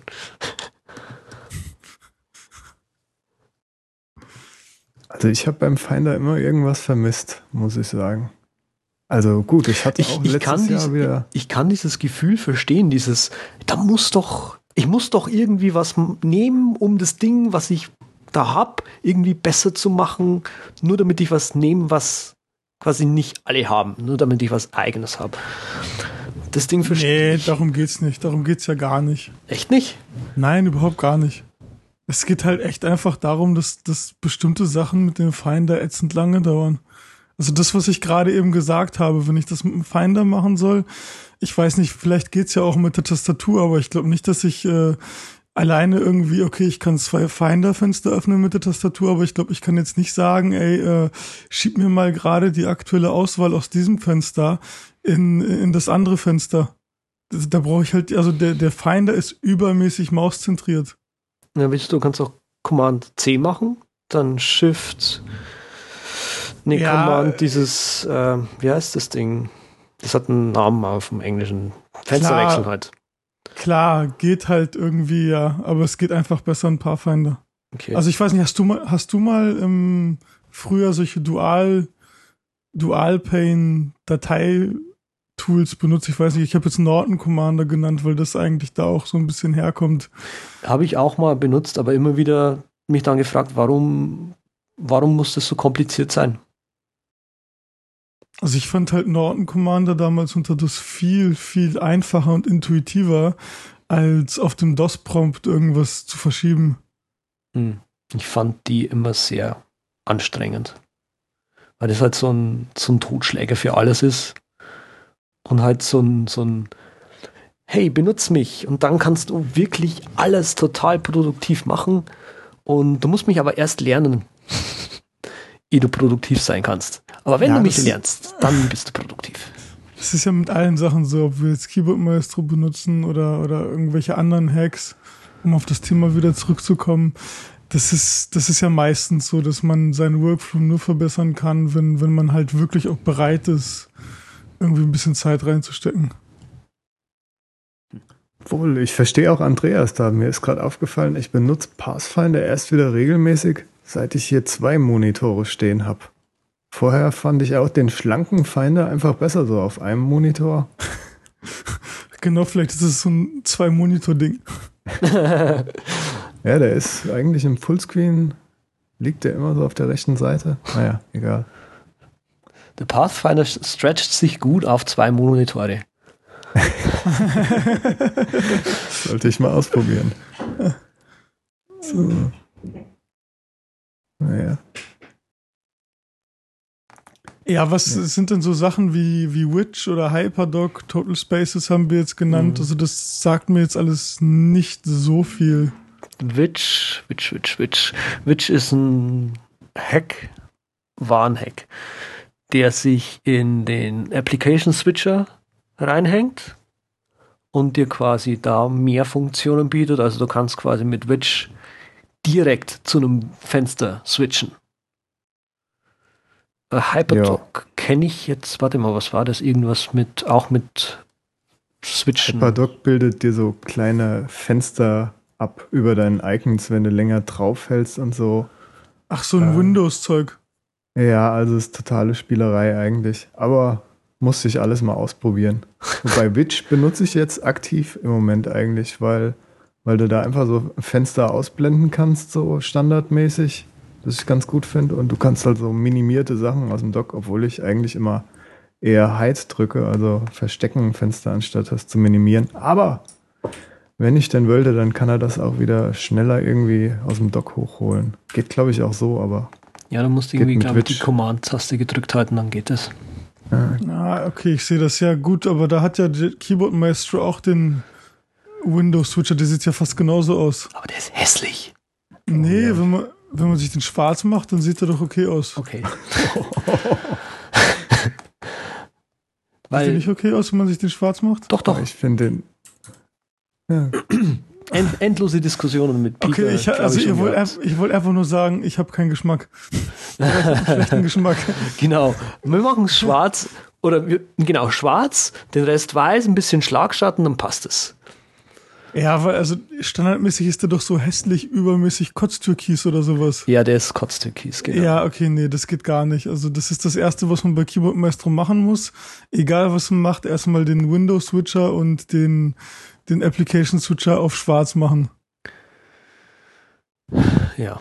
Also ich habe beim Finder immer irgendwas vermisst, muss ich sagen. Also gut, ich hatte Ich, auch ich, letztes kann Jahr dies, wieder. ich kann dieses Gefühl verstehen, dieses, da muss doch, ich muss doch irgendwie was nehmen, um das Ding, was ich da hab, irgendwie besser zu machen, nur damit ich was nehme, was quasi nicht alle haben, nur damit ich was eigenes habe. Das Ding verstehe Nee, ich darum geht's nicht. Darum geht's ja gar nicht. echt nicht. Nein, überhaupt gar nicht. Es geht halt echt einfach darum, dass, dass bestimmte Sachen mit dem Finder ätzend lange dauern. Also das, was ich gerade eben gesagt habe, wenn ich das mit dem Finder machen soll, ich weiß nicht, vielleicht geht's ja auch mit der Tastatur, aber ich glaube nicht, dass ich äh, alleine irgendwie, okay, ich kann zwei Finder-Fenster öffnen mit der Tastatur, aber ich glaube, ich kann jetzt nicht sagen, ey, äh, schieb mir mal gerade die aktuelle Auswahl aus diesem Fenster in, in das andere Fenster. Das- Da brauche ich halt, also der, der Finder ist übermäßig mauszentriert. Ja, willst du, du kannst auch Command C machen, dann Shift, nee, Ja, Command dieses, äh, wie heißt das Ding? Das hat einen Namen auf dem Englischen. Fensterwechsel halt. Klar, geht halt irgendwie, ja, aber es geht einfach besser in Pathfinder. Okay. Also ich weiß nicht, hast du mal, hast du mal im früher solche Dual, Dual-Pane-Datei-Tools benutzt? Ich weiß nicht, ich habe jetzt Norton Commander genannt, weil das eigentlich da auch so ein bisschen herkommt. Habe ich auch mal benutzt, aber immer wieder mich dann gefragt, warum, warum muss das so kompliziert sein? Also ich fand halt Norton Commander damals unter das viel, viel einfacher und intuitiver, als auf dem DOS-Prompt irgendwas zu verschieben. Hm. Ich fand die immer sehr anstrengend. Weil das halt so ein, so ein Totschläger für alles ist. Und halt so ein, so ein, hey, benutz mich. Und dann kannst du wirklich alles total produktiv machen. Und du musst mich aber erst lernen, ehe du produktiv sein kannst. Aber wenn Ja, du mich lernst, dann bist du produktiv. Das ist ja mit allen Sachen so, ob wir jetzt Keyboard Maestro benutzen oder, oder irgendwelche anderen Hacks, um auf das Thema wieder zurückzukommen. Das ist, das ist ja meistens so, dass man seinen Workflow nur verbessern kann, wenn, wenn man halt wirklich auch bereit ist, irgendwie ein bisschen Zeit reinzustecken. Wohl, ich verstehe auch Andreas da. Mir ist gerade aufgefallen, ich benutze Pathfinder erst wieder regelmäßig, seit ich hier zwei Monitore stehen habe. Vorher fand ich auch den schlanken Finder einfach besser so auf einem Monitor. [LAUGHS] Genau, vielleicht ist es so ein Zwei-Monitor-Ding. [LAUGHS] Ja, der ist eigentlich im Fullscreen, liegt der immer so auf der rechten Seite. Naja, egal. Der Pathfinder stretcht sich gut auf zwei Monitore. [LAUGHS] Sollte ich mal ausprobieren. So. Naja. Ja, was Ja. sind denn so Sachen wie, wie Witch oder Hyperdoc, Total Spaces haben wir jetzt genannt. Mhm. Also das sagt mir jetzt alles nicht so viel. Witch, Witch, Witch, Witch. Witch ist ein Hack, war ein Hack, der sich in den Application Switcher reinhängt und dir quasi da mehr Funktionen bietet. Also du kannst quasi mit Witch direkt zu einem Fenster switchen. Äh, Hypertalk kenne ich jetzt, warte mal, was war das? Irgendwas mit, auch mit Switchen. Hyperdoc bildet dir so kleine Fenster ab über deinen Icons, wenn du länger draufhältst und so. Ach, so ein Ähm. Windows-Zeug. Ja, also ist totale Spielerei eigentlich. Aber musste ich alles mal ausprobieren. [LAUGHS] Wobei Witch benutze ich jetzt aktiv im Moment eigentlich, weil, weil du da einfach so Fenster ausblenden kannst, so standardmäßig, das ich ganz gut finde. Und du kannst halt so minimierte Sachen aus dem Dock, obwohl ich eigentlich immer eher Hide drücke, also verstecken Fenster, anstatt das zu minimieren. Aber wenn ich denn wollte, dann kann er das auch wieder schneller irgendwie aus dem Dock hochholen. Geht, glaube ich, auch so, aber. Ja, du musst irgendwie, glaube ich, die Command-Taste gedrückt halten, dann geht es. Ah, okay, ich sehe das ja gut, aber da hat ja der Keyboard Maestro auch den Windows Switcher, der sieht ja fast genauso aus. Aber der ist hässlich. Nee, oh, ja. wenn, man, wenn man sich den schwarz macht, dann sieht er doch okay aus. Okay. Weil, Sieht der nicht okay aus, wenn man sich den schwarz macht? Doch, doch. Ich finde den. Ja. End, endlose Diskussionen mit Peter. Okay, ich, also ich, ich wollte wollt einfach nur sagen, ich habe keinen Geschmack. schlechten Geschmack. [LAUGHS] Genau. Wir machen es schwarz oder wir, genau schwarz, den Rest weiß, ein bisschen Schlagschatten, dann passt es. Ja, weil also standardmäßig ist der doch so hässlich übermäßig Kotztürkis oder sowas. Ja, der ist Kotztürkis, genau. Ja, okay, nee, das geht gar nicht. Also das ist das Erste, was man bei Keyboard Maestro machen muss. Egal, was man macht, erstmal den Windows Switcher und den, den Application Switcher auf schwarz machen. Ja.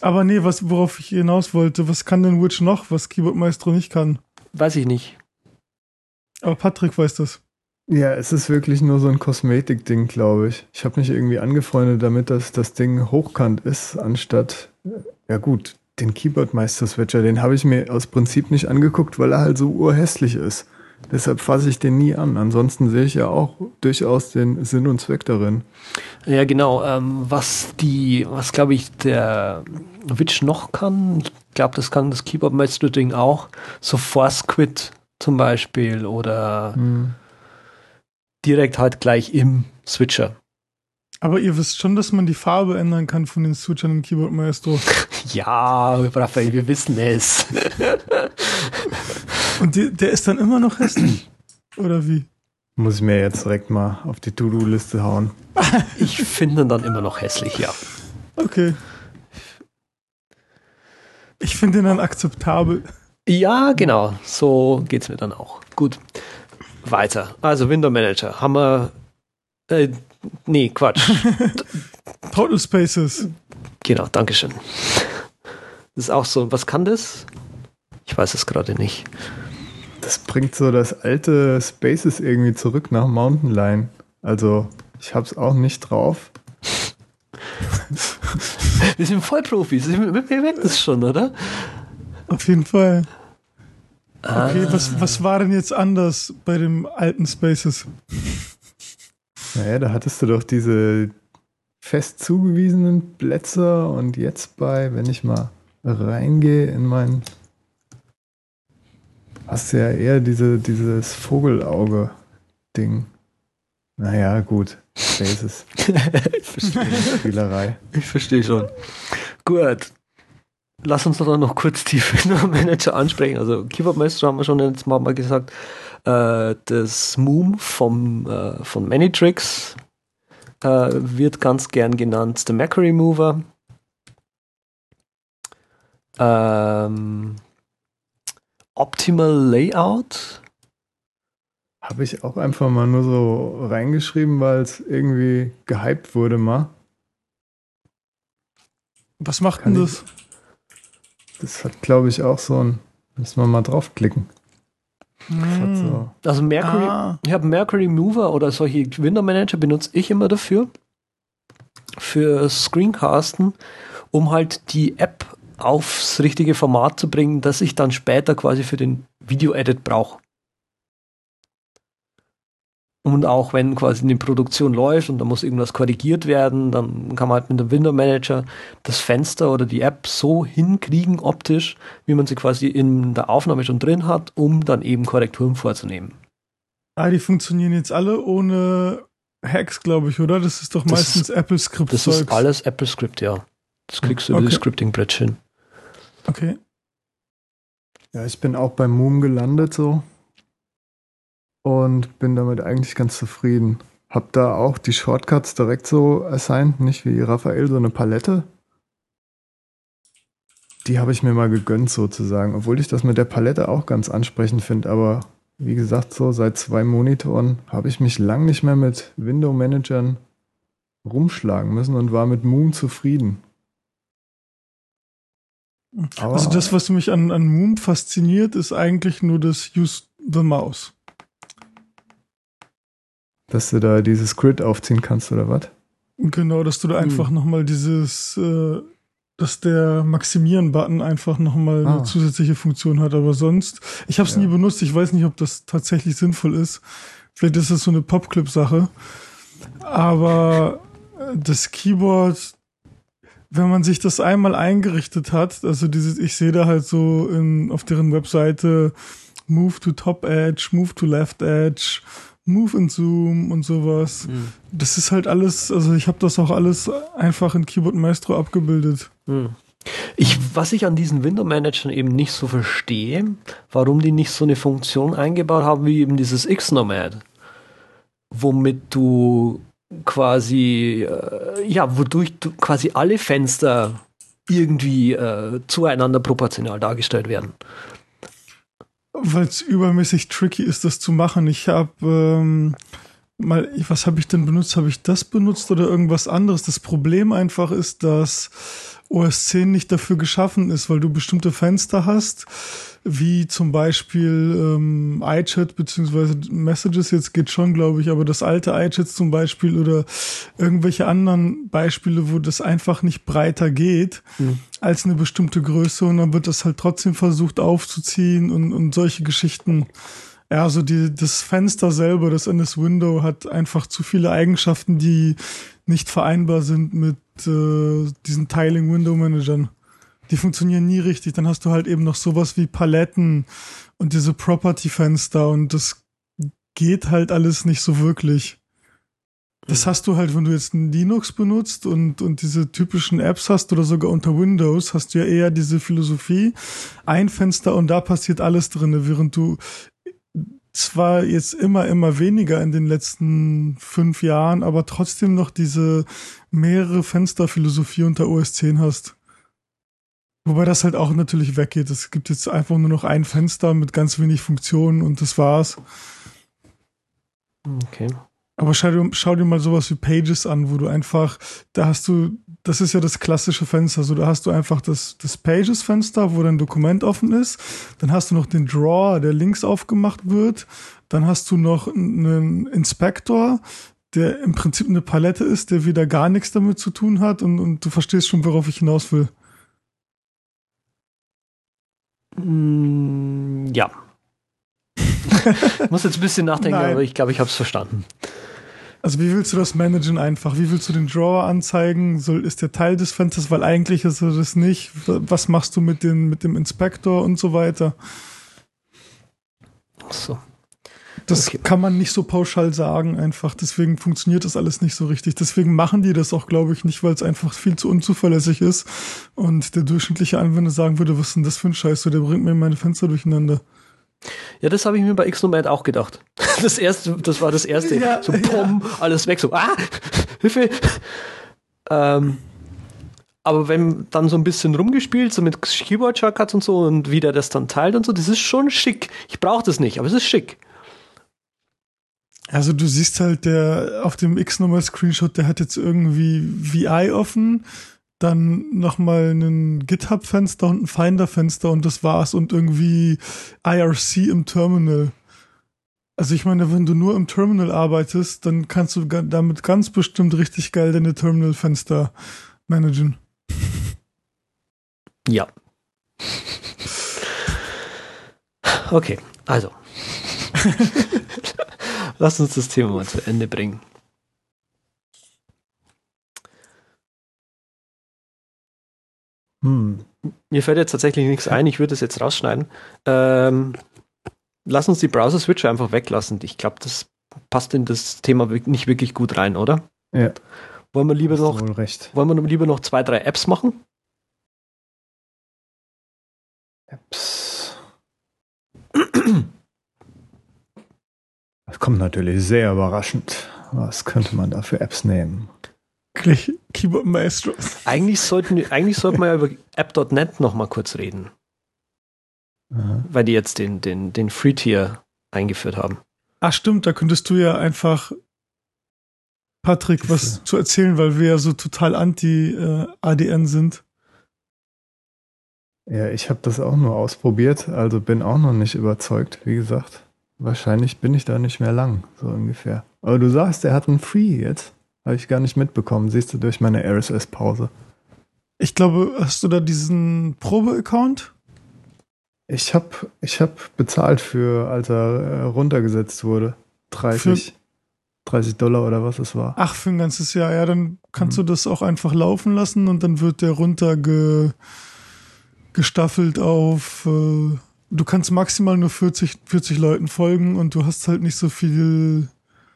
Aber nee, was, worauf ich hinaus wollte, was kann denn Witch noch, was Keyboard Maestro nicht kann? Weiß ich nicht. Aber Patrick weiß das. Ja, es ist wirklich nur so ein Kosmetik-Ding, glaube ich. Ich habe mich irgendwie angefreundet damit, dass das Ding hochkant ist, anstatt, ja gut, den Keyboard-Meister-Switcher, den habe ich mir aus Prinzip nicht angeguckt, weil er halt so urhässlich ist. Deshalb fasse ich den nie an. Ansonsten sehe ich ja auch durchaus den Sinn und Zweck darin. Ja, genau. Ähm, was die, was glaube ich, der Witch noch kann, ich glaube, das kann das Keyboard Master Ding auch, so Force Quit zum Beispiel oder hm direkt halt gleich im Switcher. Aber ihr wisst schon, dass man die Farbe ändern kann von den Switchern im Keyboard Maestro. [LAUGHS] ja, Raphael, wir wissen es. [LAUGHS] Und die, der ist dann immer noch hässlich? [CLEARS THROAT] Oder wie? Muss ich mir jetzt direkt mal auf die To-Do-Liste hauen. [LAUGHS] ich finde ihn dann immer noch hässlich, ja. Okay. Ich finde ihn dann akzeptabel. Ja, genau. So geht es mir dann auch. Gut. Weiter. Also Window Manager. Haben wir. Äh, nee, Quatsch. [LAUGHS] Total Spaces. Genau, Dankeschön. Das ist auch so. Was kann das? Ich weiß es gerade nicht. Das bringt so das alte Spaces irgendwie zurück nach Mountain Line. Also, ich hab's auch nicht drauf. [LAUGHS] Wir sind Vollprofis. Wir merken das schon, oder? Auf jeden Fall. Okay, ah. was, was war denn jetzt anders bei dem alten Spaces? Naja, da hattest du doch diese fest zugewiesenen Plätze und jetzt bei, wenn ich mal reingehe in mein, hast du ja eher diese, dieses Vogelauge-Ding. Naja, gut. Spaces. ich [LAUGHS] verstehe. Spielerei. Ich verstehe schon. Gut lass uns doch noch kurz die [LAUGHS] Manager ansprechen. Also Keyboard Maestro haben wir schon jetzt mal, mal gesagt. Äh, das Moom vom, äh, von Manytrix äh, wird ganz gern genannt The Mac Remover. Ähm, Optimal Layout. Habe ich auch einfach mal nur so reingeschrieben, weil es irgendwie gehypt wurde mal. Was macht Kann denn das? Ich, das hat, glaube ich, auch so ein. Müssen wir mal draufklicken. So. Also Mercury, ah. ich habe Mercury Mover oder solche Window Manager benutze ich immer dafür. Für Screencasten, um halt die App aufs richtige Format zu bringen, das ich dann später quasi für den Video-Edit brauche. Und auch wenn quasi eine Produktion läuft und da muss irgendwas korrigiert werden, dann kann man halt mit dem Window Manager das Fenster oder die App so hinkriegen optisch, wie man sie quasi in der Aufnahme schon drin hat, um dann eben Korrekturen vorzunehmen. Ah, die funktionieren jetzt alle ohne Hacks, glaube ich, oder? Das ist doch das meistens Apple Script. Das ist alles Apple Script, ja. Das kriegst du okay. über die Scripting Bridge hin. Okay. Ja, ich bin auch beim Moom gelandet so und bin damit eigentlich ganz zufrieden. Hab da auch die Shortcuts direkt so assigned, nicht wie Raphael, so eine Palette. Die habe ich mir mal gegönnt sozusagen, obwohl ich das mit der Palette auch ganz ansprechend finde, aber wie gesagt, so seit zwei Monitoren habe ich mich lang nicht mehr mit Window-Managern rumschlagen müssen und war mit Moon zufrieden. Aber also das, was mich an, an Moon fasziniert, ist eigentlich nur das Use the Mouse. Dass du da dieses Grid aufziehen kannst, oder was? Genau, dass du da einfach hm. nochmal dieses, äh, dass der Maximieren-Button einfach nochmal ah. eine zusätzliche Funktion hat. Aber sonst, ich habe es ja. nie benutzt. Ich weiß nicht, ob das tatsächlich sinnvoll ist. Vielleicht ist das so eine Popclip-Sache. Aber das Keyboard, wenn man sich das einmal eingerichtet hat, also dieses, ich sehe da halt so in, auf deren Webseite Move to Top Edge, Move to Left Edge, Move in Zoom und sowas. Mhm. Das ist halt alles, also ich habe das auch alles einfach in Keyboard Maestro abgebildet. Mhm. Ich, was ich an diesen Window Managern eben nicht so verstehe, warum die nicht so eine Funktion eingebaut haben wie eben dieses X-Nomad, womit du quasi, äh, ja, wodurch du quasi alle Fenster irgendwie äh, zueinander proportional dargestellt werden. Weil es übermäßig tricky ist, das zu machen. Ich habe ähm, mal, was habe ich denn benutzt? Habe ich das benutzt oder irgendwas anderes? Das Problem einfach ist, dass OS 10 nicht dafür geschaffen ist, weil du bestimmte Fenster hast, wie zum Beispiel ähm, iChat beziehungsweise Messages, jetzt geht schon, glaube ich, aber das alte iChat zum Beispiel oder irgendwelche anderen Beispiele, wo das einfach nicht breiter geht mhm. als eine bestimmte Größe und dann wird das halt trotzdem versucht aufzuziehen und, und solche Geschichten. Ja, also die, das Fenster selber, das NS Window hat einfach zu viele Eigenschaften, die nicht vereinbar sind mit äh, diesen Tiling Window Managern. Die funktionieren nie richtig. Dann hast du halt eben noch sowas wie Paletten und diese Property Fenster und das geht halt alles nicht so wirklich. Das hast du halt, wenn du jetzt ein Linux benutzt und, und diese typischen Apps hast oder sogar unter Windows, hast du ja eher diese Philosophie, ein Fenster und da passiert alles drinne, während du zwar jetzt immer, immer weniger in den letzten fünf Jahren, aber trotzdem noch diese mehrere Fensterphilosophie unter OS 10 hast. Wobei das halt auch natürlich weggeht. Es gibt jetzt einfach nur noch ein Fenster mit ganz wenig Funktionen und das war's. Okay. Aber schau dir, schau dir mal sowas wie Pages an, wo du einfach, da hast du, das ist ja das klassische Fenster, so da hast du einfach das, das Pages-Fenster, wo dein Dokument offen ist. Dann hast du noch den Drawer, der links aufgemacht wird. Dann hast du noch einen Inspektor, der im Prinzip eine Palette ist, der wieder gar nichts damit zu tun hat und, und du verstehst schon, worauf ich hinaus will. Mm, ja. [LAUGHS] ich muss jetzt ein bisschen nachdenken, Nein. aber ich glaube, ich habe es verstanden. Also wie willst du das managen einfach? Wie willst du den Drawer anzeigen? Soll, ist der Teil des Fensters, weil eigentlich ist er das nicht. Was machst du mit, den, mit dem Inspektor und so weiter? Ach so. Das okay. kann man nicht so pauschal sagen einfach. Deswegen funktioniert das alles nicht so richtig. Deswegen machen die das auch, glaube ich, nicht, weil es einfach viel zu unzuverlässig ist. Und der durchschnittliche Anwender sagen würde, was ist denn das für ein Scheiß? Der bringt mir meine Fenster durcheinander. Ja, das habe ich mir bei Xnomad auch gedacht. [LAUGHS] Das erste, das war das erste. Ja, so pom, ja. alles weg, so, ah, Hilfe. Ähm, aber wenn dann so ein bisschen rumgespielt, so mit Keyboard-Shortcuts und so und wie der das dann teilt und so, das ist schon schick. Ich brauche das nicht, aber es ist schick. Also du siehst halt, der auf dem X-Nummer-Screenshot, der hat jetzt irgendwie VI offen dann nochmal ein GitHub-Fenster und ein Finder-Fenster und das war's und irgendwie IRC im Terminal. Also ich meine, wenn du nur im Terminal arbeitest, dann kannst du damit ganz bestimmt richtig geil deine Terminal-Fenster managen. [LAUGHS] Ja. Okay, also. [LAUGHS] Lass uns das Thema mal zu Ende bringen. Hm. Mir fällt jetzt tatsächlich nichts ein, ich würde es jetzt rausschneiden. Ähm, lass uns die Browser-Switcher einfach weglassen. Ich glaube, das passt in das Thema nicht wirklich gut rein, oder? Ja. Wollen wir lieber noch, wollen wir lieber noch zwei, drei Apps machen? Apps. Das kommt natürlich sehr überraschend. Was könnte man da für Apps nehmen? Gleich Keyboard Maestro. Eigentlich sollten, eigentlich sollten wir ja über App.net noch mal kurz reden. Aha. Weil die jetzt den, den, den Free-Tier eingeführt haben. Ach stimmt, da könntest du ja einfach Patrick was zu erzählen, weil wir ja so total anti äh, ADN sind. Ja, ich habe das auch nur ausprobiert, also bin auch noch nicht überzeugt, wie gesagt. Wahrscheinlich bin ich da nicht mehr lang, so ungefähr. Aber du sagst, er hat einen Free jetzt. Habe ich gar nicht mitbekommen. Siehst du durch meine RSS-Pause. Ich glaube, hast du da diesen Probe-Account? Ich habe ich hab bezahlt für, als er äh, runtergesetzt wurde. 30, für 30 Dollar oder was es war. Ach, für ein ganzes Jahr. Ja, dann kannst mhm. du das auch einfach laufen lassen und dann wird der runtergestaffelt auf. Äh, du kannst maximal nur 40, 40 Leuten folgen und du hast halt nicht so viel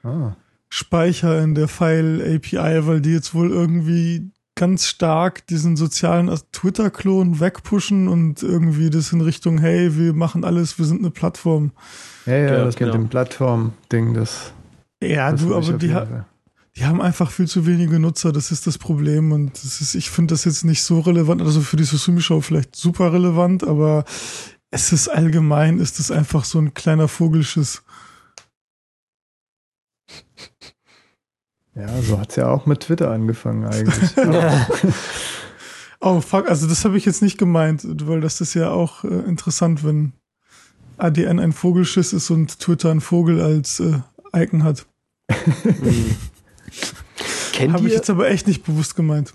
ah. Speicher in der File-API, weil die jetzt wohl irgendwie ganz stark diesen sozialen Twitter-Klon wegpushen und irgendwie das in Richtung, hey, wir machen alles, wir sind eine Plattform. Ja, ja, ja das genau. mit dem Plattform-Ding, das. Ja, das du, aber die, ha die haben einfach viel zu wenige Nutzer, das ist das Problem und das ist, ich finde das jetzt nicht so relevant, also für die Susumi-Show vielleicht super relevant, aber es ist allgemein, ist es einfach so ein kleiner Vogelschiss. [LAUGHS] Ja, so hat es ja auch mit Twitter angefangen eigentlich. [LAUGHS] [LAUGHS] oh fuck, also das habe ich jetzt nicht gemeint, weil das ist ja auch äh, interessant, wenn ADN ein Vogelschiss ist und Twitter ein Vogel als äh, Icon hat. mhm. Habe ich jetzt aber echt nicht bewusst gemeint.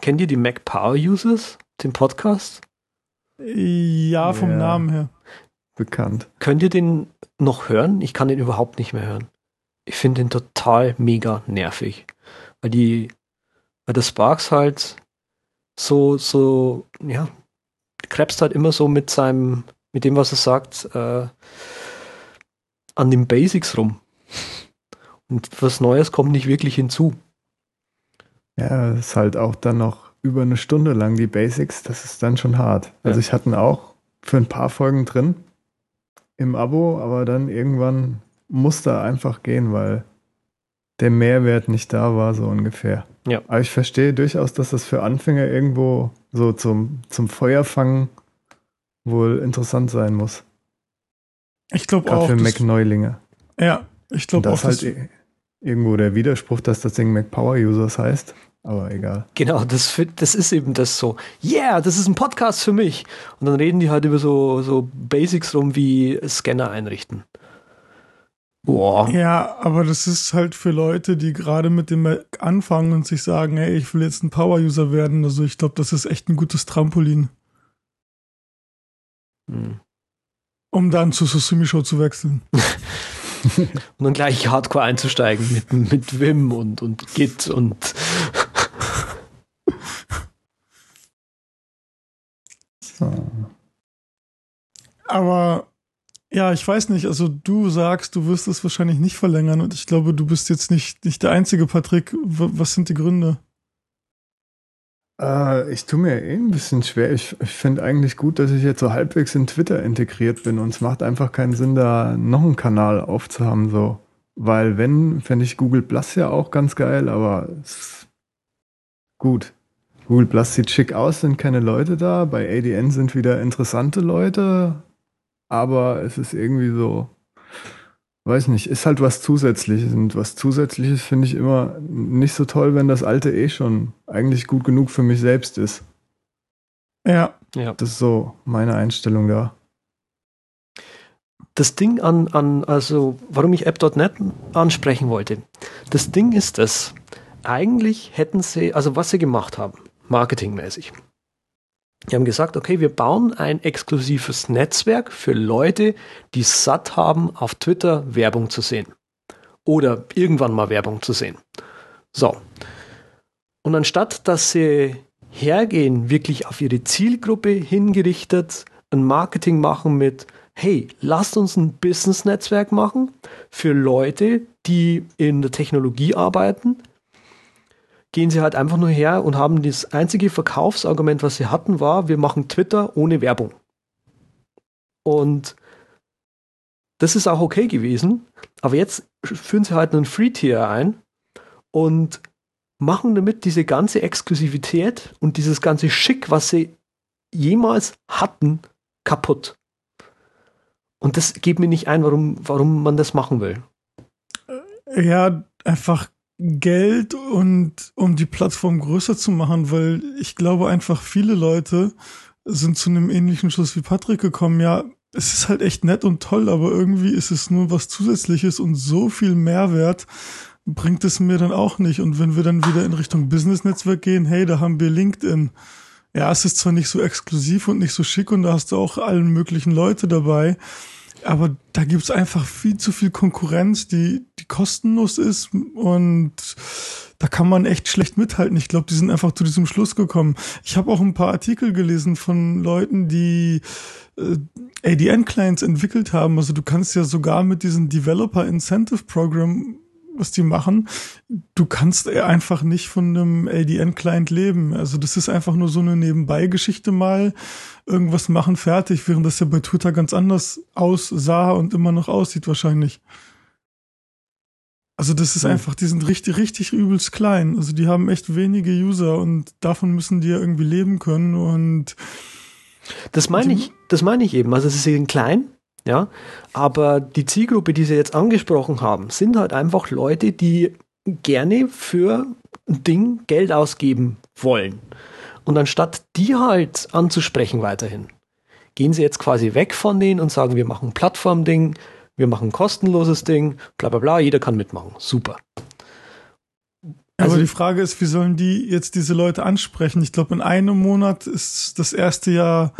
Kennt ihr die Mac Power Users, den Podcast? Ja, vom ja, Namen her. Bekannt. Könnt ihr den noch hören? Ich kann den überhaupt nicht mehr hören ich finde den total mega nervig. Weil die, weil der Sparks halt so, so, ja, krebst halt immer so mit seinem, mit dem, was er sagt, äh, an den Basics rum. Und was Neues kommt nicht wirklich hinzu. Ja, das ist halt auch dann noch über eine Stunde lang die Basics, das ist dann schon hart. Also ja. ich hatte ihn auch für ein paar Folgen drin im Abo, aber dann irgendwann musste einfach gehen, weil der Mehrwert nicht da war, so ungefähr. Ja. Aber ich verstehe durchaus, dass das für Anfänger irgendwo so zum, zum Feuerfangen wohl interessant sein muss. Ich glaube auch. Für Mac-Neulinge. Ja, ich glaube auch. Das ist halt irgendwo der Widerspruch, dass das Ding Mac Power Users heißt. Aber egal. Genau, das, das ist eben das so. Yeah, das ist ein Podcast für mich. Und dann reden die halt über so, so Basics rum wie Scanner einrichten. Boah. Ja, aber das ist halt für Leute, die gerade mit dem Mac anfangen und sich sagen, hey, ich will jetzt ein Power-User werden. Also ich glaube, das ist echt ein gutes Trampolin. Hm. Um dann zu Susumi Show zu wechseln. und [LAUGHS] dann gleich Hardcore einzusteigen mit, mit Vim und, und Git und [LAUGHS] so. Aber ja, ich weiß nicht. Also du sagst, du wirst es wahrscheinlich nicht verlängern und ich glaube, du bist jetzt nicht, nicht der einzige, Patrick. W was sind die Gründe? Äh, ich tue mir eh ein bisschen schwer. Ich, ich finde eigentlich gut, dass ich jetzt so halbwegs in Twitter integriert bin und es macht einfach keinen Sinn, da noch einen Kanal aufzuhaben. So. Weil wenn, fände ich Google Plus ja auch ganz geil, aber gut. Google Plus sieht schick aus, sind keine Leute da. Bei ADN sind wieder interessante Leute aber es ist irgendwie so, weiß nicht, ist halt was Zusätzliches. Und was Zusätzliches finde ich immer nicht so toll, wenn das alte eh schon eigentlich gut genug für mich selbst ist. Ja. ja. Das ist so meine Einstellung da. Das Ding an, an also warum ich App.net ansprechen wollte, das Ding ist das, eigentlich hätten sie, also was sie gemacht haben, marketingmäßig, die haben gesagt, okay, wir bauen ein exklusives Netzwerk für Leute, die satt haben, auf Twitter Werbung zu sehen. Oder irgendwann mal Werbung zu sehen. So. Und anstatt dass sie hergehen, wirklich auf ihre Zielgruppe hingerichtet, ein Marketing machen mit, hey, lasst uns ein Business-Netzwerk machen für Leute, die in der Technologie arbeiten, gehen sie halt einfach nur her und haben das einzige Verkaufsargument, was sie hatten, war, wir machen Twitter ohne Werbung. Und das ist auch okay gewesen, aber jetzt führen sie halt einen Free-Tier ein und machen damit diese ganze Exklusivität und dieses ganze Schick, was sie jemals hatten, kaputt. Und das geht mir nicht ein, warum, warum man das machen will. Ja, einfach Geld und um die Plattform größer zu machen, weil ich glaube einfach viele Leute sind zu einem ähnlichen Schluss wie Patrick gekommen. Ja, es ist halt echt nett und toll, aber irgendwie ist es nur was Zusätzliches und so viel Mehrwert bringt es mir dann auch nicht. Und wenn wir dann wieder in Richtung Business-Netzwerk gehen, hey, da haben wir LinkedIn. Ja, es ist zwar nicht so exklusiv und nicht so schick und da hast du auch allen möglichen Leute dabei, aber da gibt's einfach viel zu viel Konkurrenz, die, die kostenlos ist und da kann man echt schlecht mithalten. Ich glaube, die sind einfach zu diesem Schluss gekommen. Ich habe auch ein paar Artikel gelesen von Leuten, die äh, ADN-Clients entwickelt haben. Also du kannst ja sogar mit diesem Developer Incentive Program was die machen, du kannst einfach nicht von einem LDN-Client leben. Also das ist einfach nur so eine Nebenbei-Geschichte mal, irgendwas machen, fertig, während das ja bei Twitter ganz anders aussah und immer noch aussieht wahrscheinlich. Also das ist einfach, die sind richtig, richtig übelst klein. Also die haben echt wenige User und davon müssen die ja irgendwie leben können und das meine ich, das meine ich eben. Also sie sind klein, ja, aber die Zielgruppe, die Sie jetzt angesprochen haben, sind halt einfach Leute, die gerne für ein Ding Geld ausgeben wollen. Und anstatt die halt anzusprechen weiterhin, gehen Sie jetzt quasi weg von denen und sagen, wir machen ein Plattformding, wir machen ein kostenloses Ding, bla bla bla, jeder kann mitmachen. Super. Also die Frage ist, wie sollen die jetzt diese Leute ansprechen? Ich glaube, in einem Monat ist das erste Jahr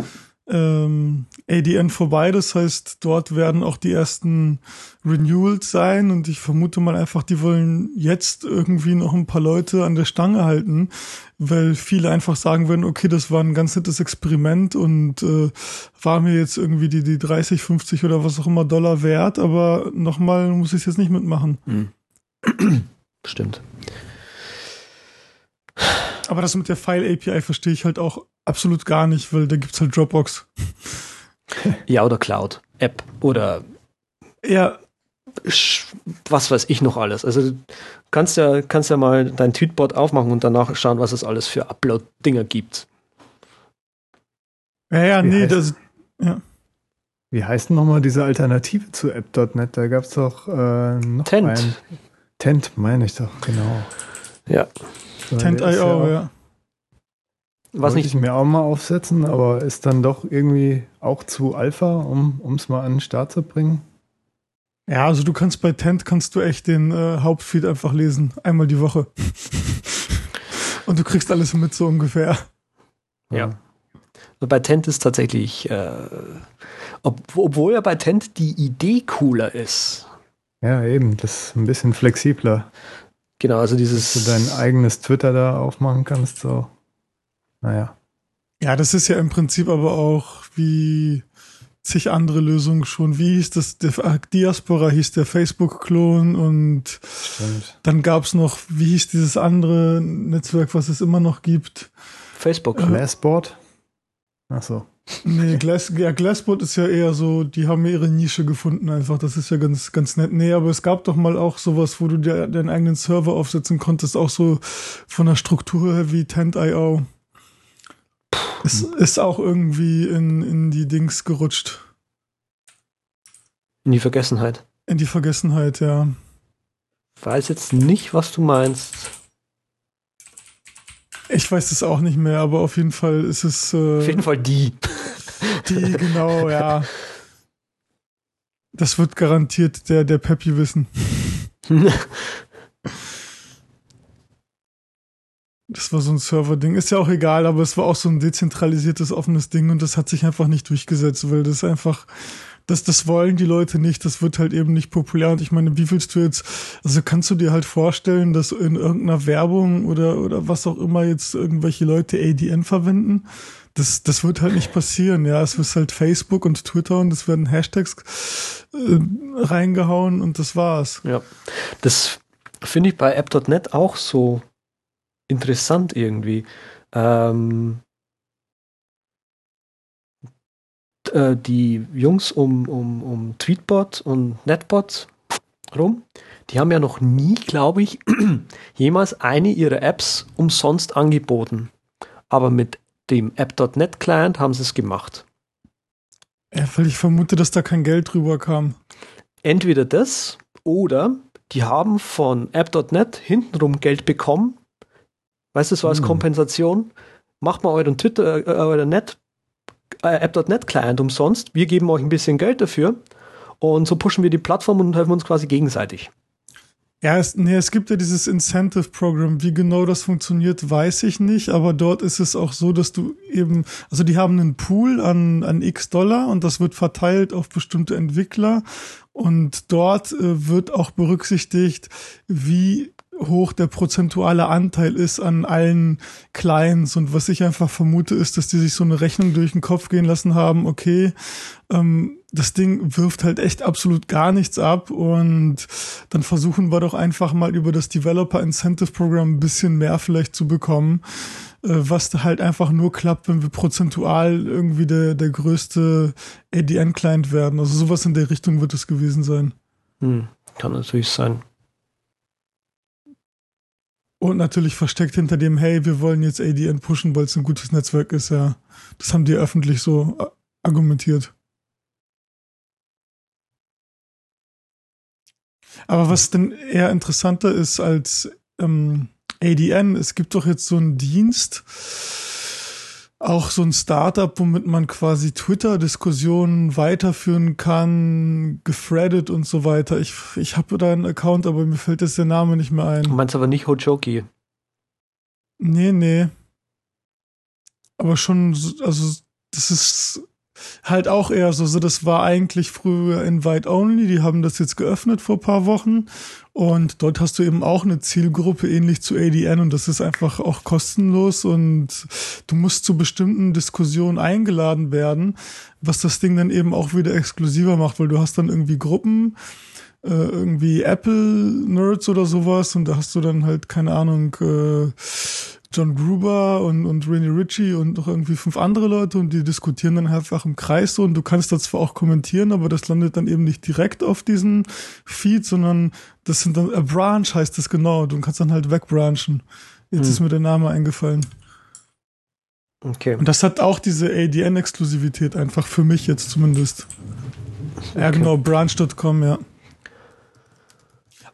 ähm, ADN vorbei. Das heißt, dort werden auch die ersten Renewals sein und ich vermute mal einfach, die wollen jetzt irgendwie noch ein paar Leute an der Stange halten, weil viele einfach sagen würden, okay, das war ein ganz nettes Experiment und äh, war mir jetzt irgendwie die, die 30, 50 oder was auch immer Dollar wert, aber nochmal muss ich es jetzt nicht mitmachen. Hm. Stimmt. Aber das mit der File-API verstehe ich halt auch absolut gar nicht, weil da gibt's halt Dropbox. [LAUGHS] Ja, oder Cloud, App oder ja. was weiß ich noch alles. Also kannst ja, kannst ja mal dein Tweetbot aufmachen und danach schauen, was es alles für Upload-Dinger gibt. Ja, ja, Wie nee, das. Ja. Wie heißt denn nochmal diese Alternative zu App.net? Da gab es doch äh, noch Tent. Ein, Tent, meine ich doch, genau. Ja. Tent.io, ja. Was Wollte nicht ich mir auch mal aufsetzen, aber ist dann doch irgendwie auch zu Alpha, um es mal an den Start zu bringen. Ja, also du kannst bei Tent kannst du echt den äh, Hauptfeed einfach lesen, einmal die Woche. [LAUGHS] Und du kriegst alles mit so ungefähr. Ja. Also bei Tent ist tatsächlich, äh, ob, obwohl ja bei Tent die Idee cooler ist. Ja, eben, das ist ein bisschen flexibler. Genau, also dieses. Dass du dein eigenes Twitter da aufmachen kannst, so. Naja. Ja, das ist ja im Prinzip aber auch wie zig andere Lösungen schon. Wie hieß das? Der Diaspora hieß der Facebook-Klon und Stimmt. dann gab's noch, wie hieß dieses andere Netzwerk, was es immer noch gibt? Facebook. Äh, Glassboard? Ach so. Nee, Glass, ja, Glassboard ist ja eher so, die haben ihre Nische gefunden einfach. Das ist ja ganz, ganz nett. Nee, aber es gab doch mal auch sowas, wo du dir deinen eigenen Server aufsetzen konntest, auch so von der Struktur her wie Tent.io. Es ist auch irgendwie in, in die Dings gerutscht. In die Vergessenheit. In die Vergessenheit, ja. Weiß jetzt nicht, was du meinst. Ich weiß es auch nicht mehr, aber auf jeden Fall ist es. Äh, auf jeden Fall die. Die, genau, ja. Das wird garantiert der, der Peppy wissen. [LAUGHS] Das war so ein Server-Ding. Ist ja auch egal, aber es war auch so ein dezentralisiertes, offenes Ding und das hat sich einfach nicht durchgesetzt, weil das einfach, das, das wollen die Leute nicht, das wird halt eben nicht populär. Und ich meine, wie willst du jetzt, also kannst du dir halt vorstellen, dass in irgendeiner Werbung oder, oder was auch immer jetzt irgendwelche Leute ADN verwenden? Das, das wird halt nicht passieren, ja. Es ist halt Facebook und Twitter und es werden Hashtags äh, reingehauen und das war's. Ja. Das finde ich bei App.net auch so interessant irgendwie. Ähm, äh, die Jungs um, um, um Tweetbot und Netbot rum, die haben ja noch nie, glaube ich, [CLEARS THROAT] jemals eine ihrer Apps umsonst angeboten. Aber mit dem App.NET Client haben sie es gemacht. Ja, weil ich vermute, dass da kein Geld drüber kam. Entweder das oder die haben von App.net hintenrum Geld bekommen. Weißt du, so als Hm. Kompensation. Macht mal euren Twitter, äh, euren Net, äh, App.net Client umsonst. Wir geben euch ein bisschen Geld dafür. Und so pushen wir die Plattform und helfen uns quasi gegenseitig. Ja, es, nee, es gibt ja dieses Incentive-Programm. Wie genau das funktioniert, weiß ich nicht. Aber dort ist es auch so, dass du eben, also die haben einen Pool an, an x Dollar und das wird verteilt auf bestimmte Entwickler. Und dort äh, wird auch berücksichtigt, wie hoch der prozentuale Anteil ist an allen Clients. Und was ich einfach vermute, ist, dass die sich so eine Rechnung durch den Kopf gehen lassen haben, okay, ähm, das Ding wirft halt echt absolut gar nichts ab und dann versuchen wir doch einfach mal über das Developer Incentive Program ein bisschen mehr vielleicht zu bekommen, äh, was halt einfach nur klappt, wenn wir prozentual irgendwie der, der größte ADN-Client werden. Also sowas in der Richtung wird es gewesen sein. Hm, kann natürlich sein. Und natürlich versteckt hinter dem, hey, wir wollen jetzt ADN pushen, weil es ein gutes Netzwerk ist, ja. Das haben die öffentlich so äh, argumentiert. Aber was denn eher interessanter ist als ähm, ADN, es gibt doch jetzt so einen Dienst, auch so ein Startup, womit man quasi Twitter-Diskussionen weiterführen kann, gefreddet und so weiter. Ich, ich habe da einen Account, aber mir fällt jetzt der Name nicht mehr ein. Du meinst aber nicht Hojoki. Nee, nee. Aber schon, so- also das ist halt auch eher so, so das war eigentlich früher Invite Only, die haben das jetzt geöffnet vor paar Wochen. Und dort hast du eben auch eine Zielgruppe ähnlich zu ADN und das ist einfach auch kostenlos und du musst zu bestimmten Diskussionen eingeladen werden, was das Ding dann eben auch wieder exklusiver macht, weil du hast dann irgendwie Gruppen, äh, irgendwie Apple-Nerds oder sowas und da hast du dann halt, keine Ahnung, äh, John Gruber und, und Rainy Ritchie und noch irgendwie fünf andere Leute und die diskutieren dann einfach im Kreis so und du kannst da zwar auch kommentieren, aber das landet dann eben nicht direkt auf diesen Feed, sondern das sind dann, a Branch heißt das genau, du kannst dann halt wegbranchen. Jetzt Hm. ist mir der Name eingefallen. Okay. Und das hat auch diese ADN-Exklusivität einfach für mich jetzt zumindest. Ja, Okay. genau, branch.com, ja.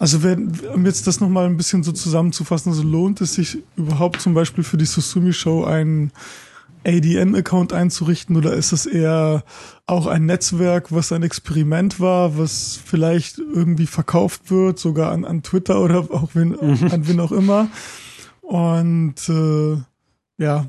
Also wenn, um jetzt das nochmal ein bisschen so zusammenzufassen, also lohnt es sich überhaupt zum Beispiel für die Susumi Show einen ADN-Account einzurichten oder ist es eher auch ein Netzwerk, was ein Experiment war, was vielleicht irgendwie verkauft wird, sogar an, an Twitter oder auch wen, [LAUGHS] an wen auch immer. Und äh, ja,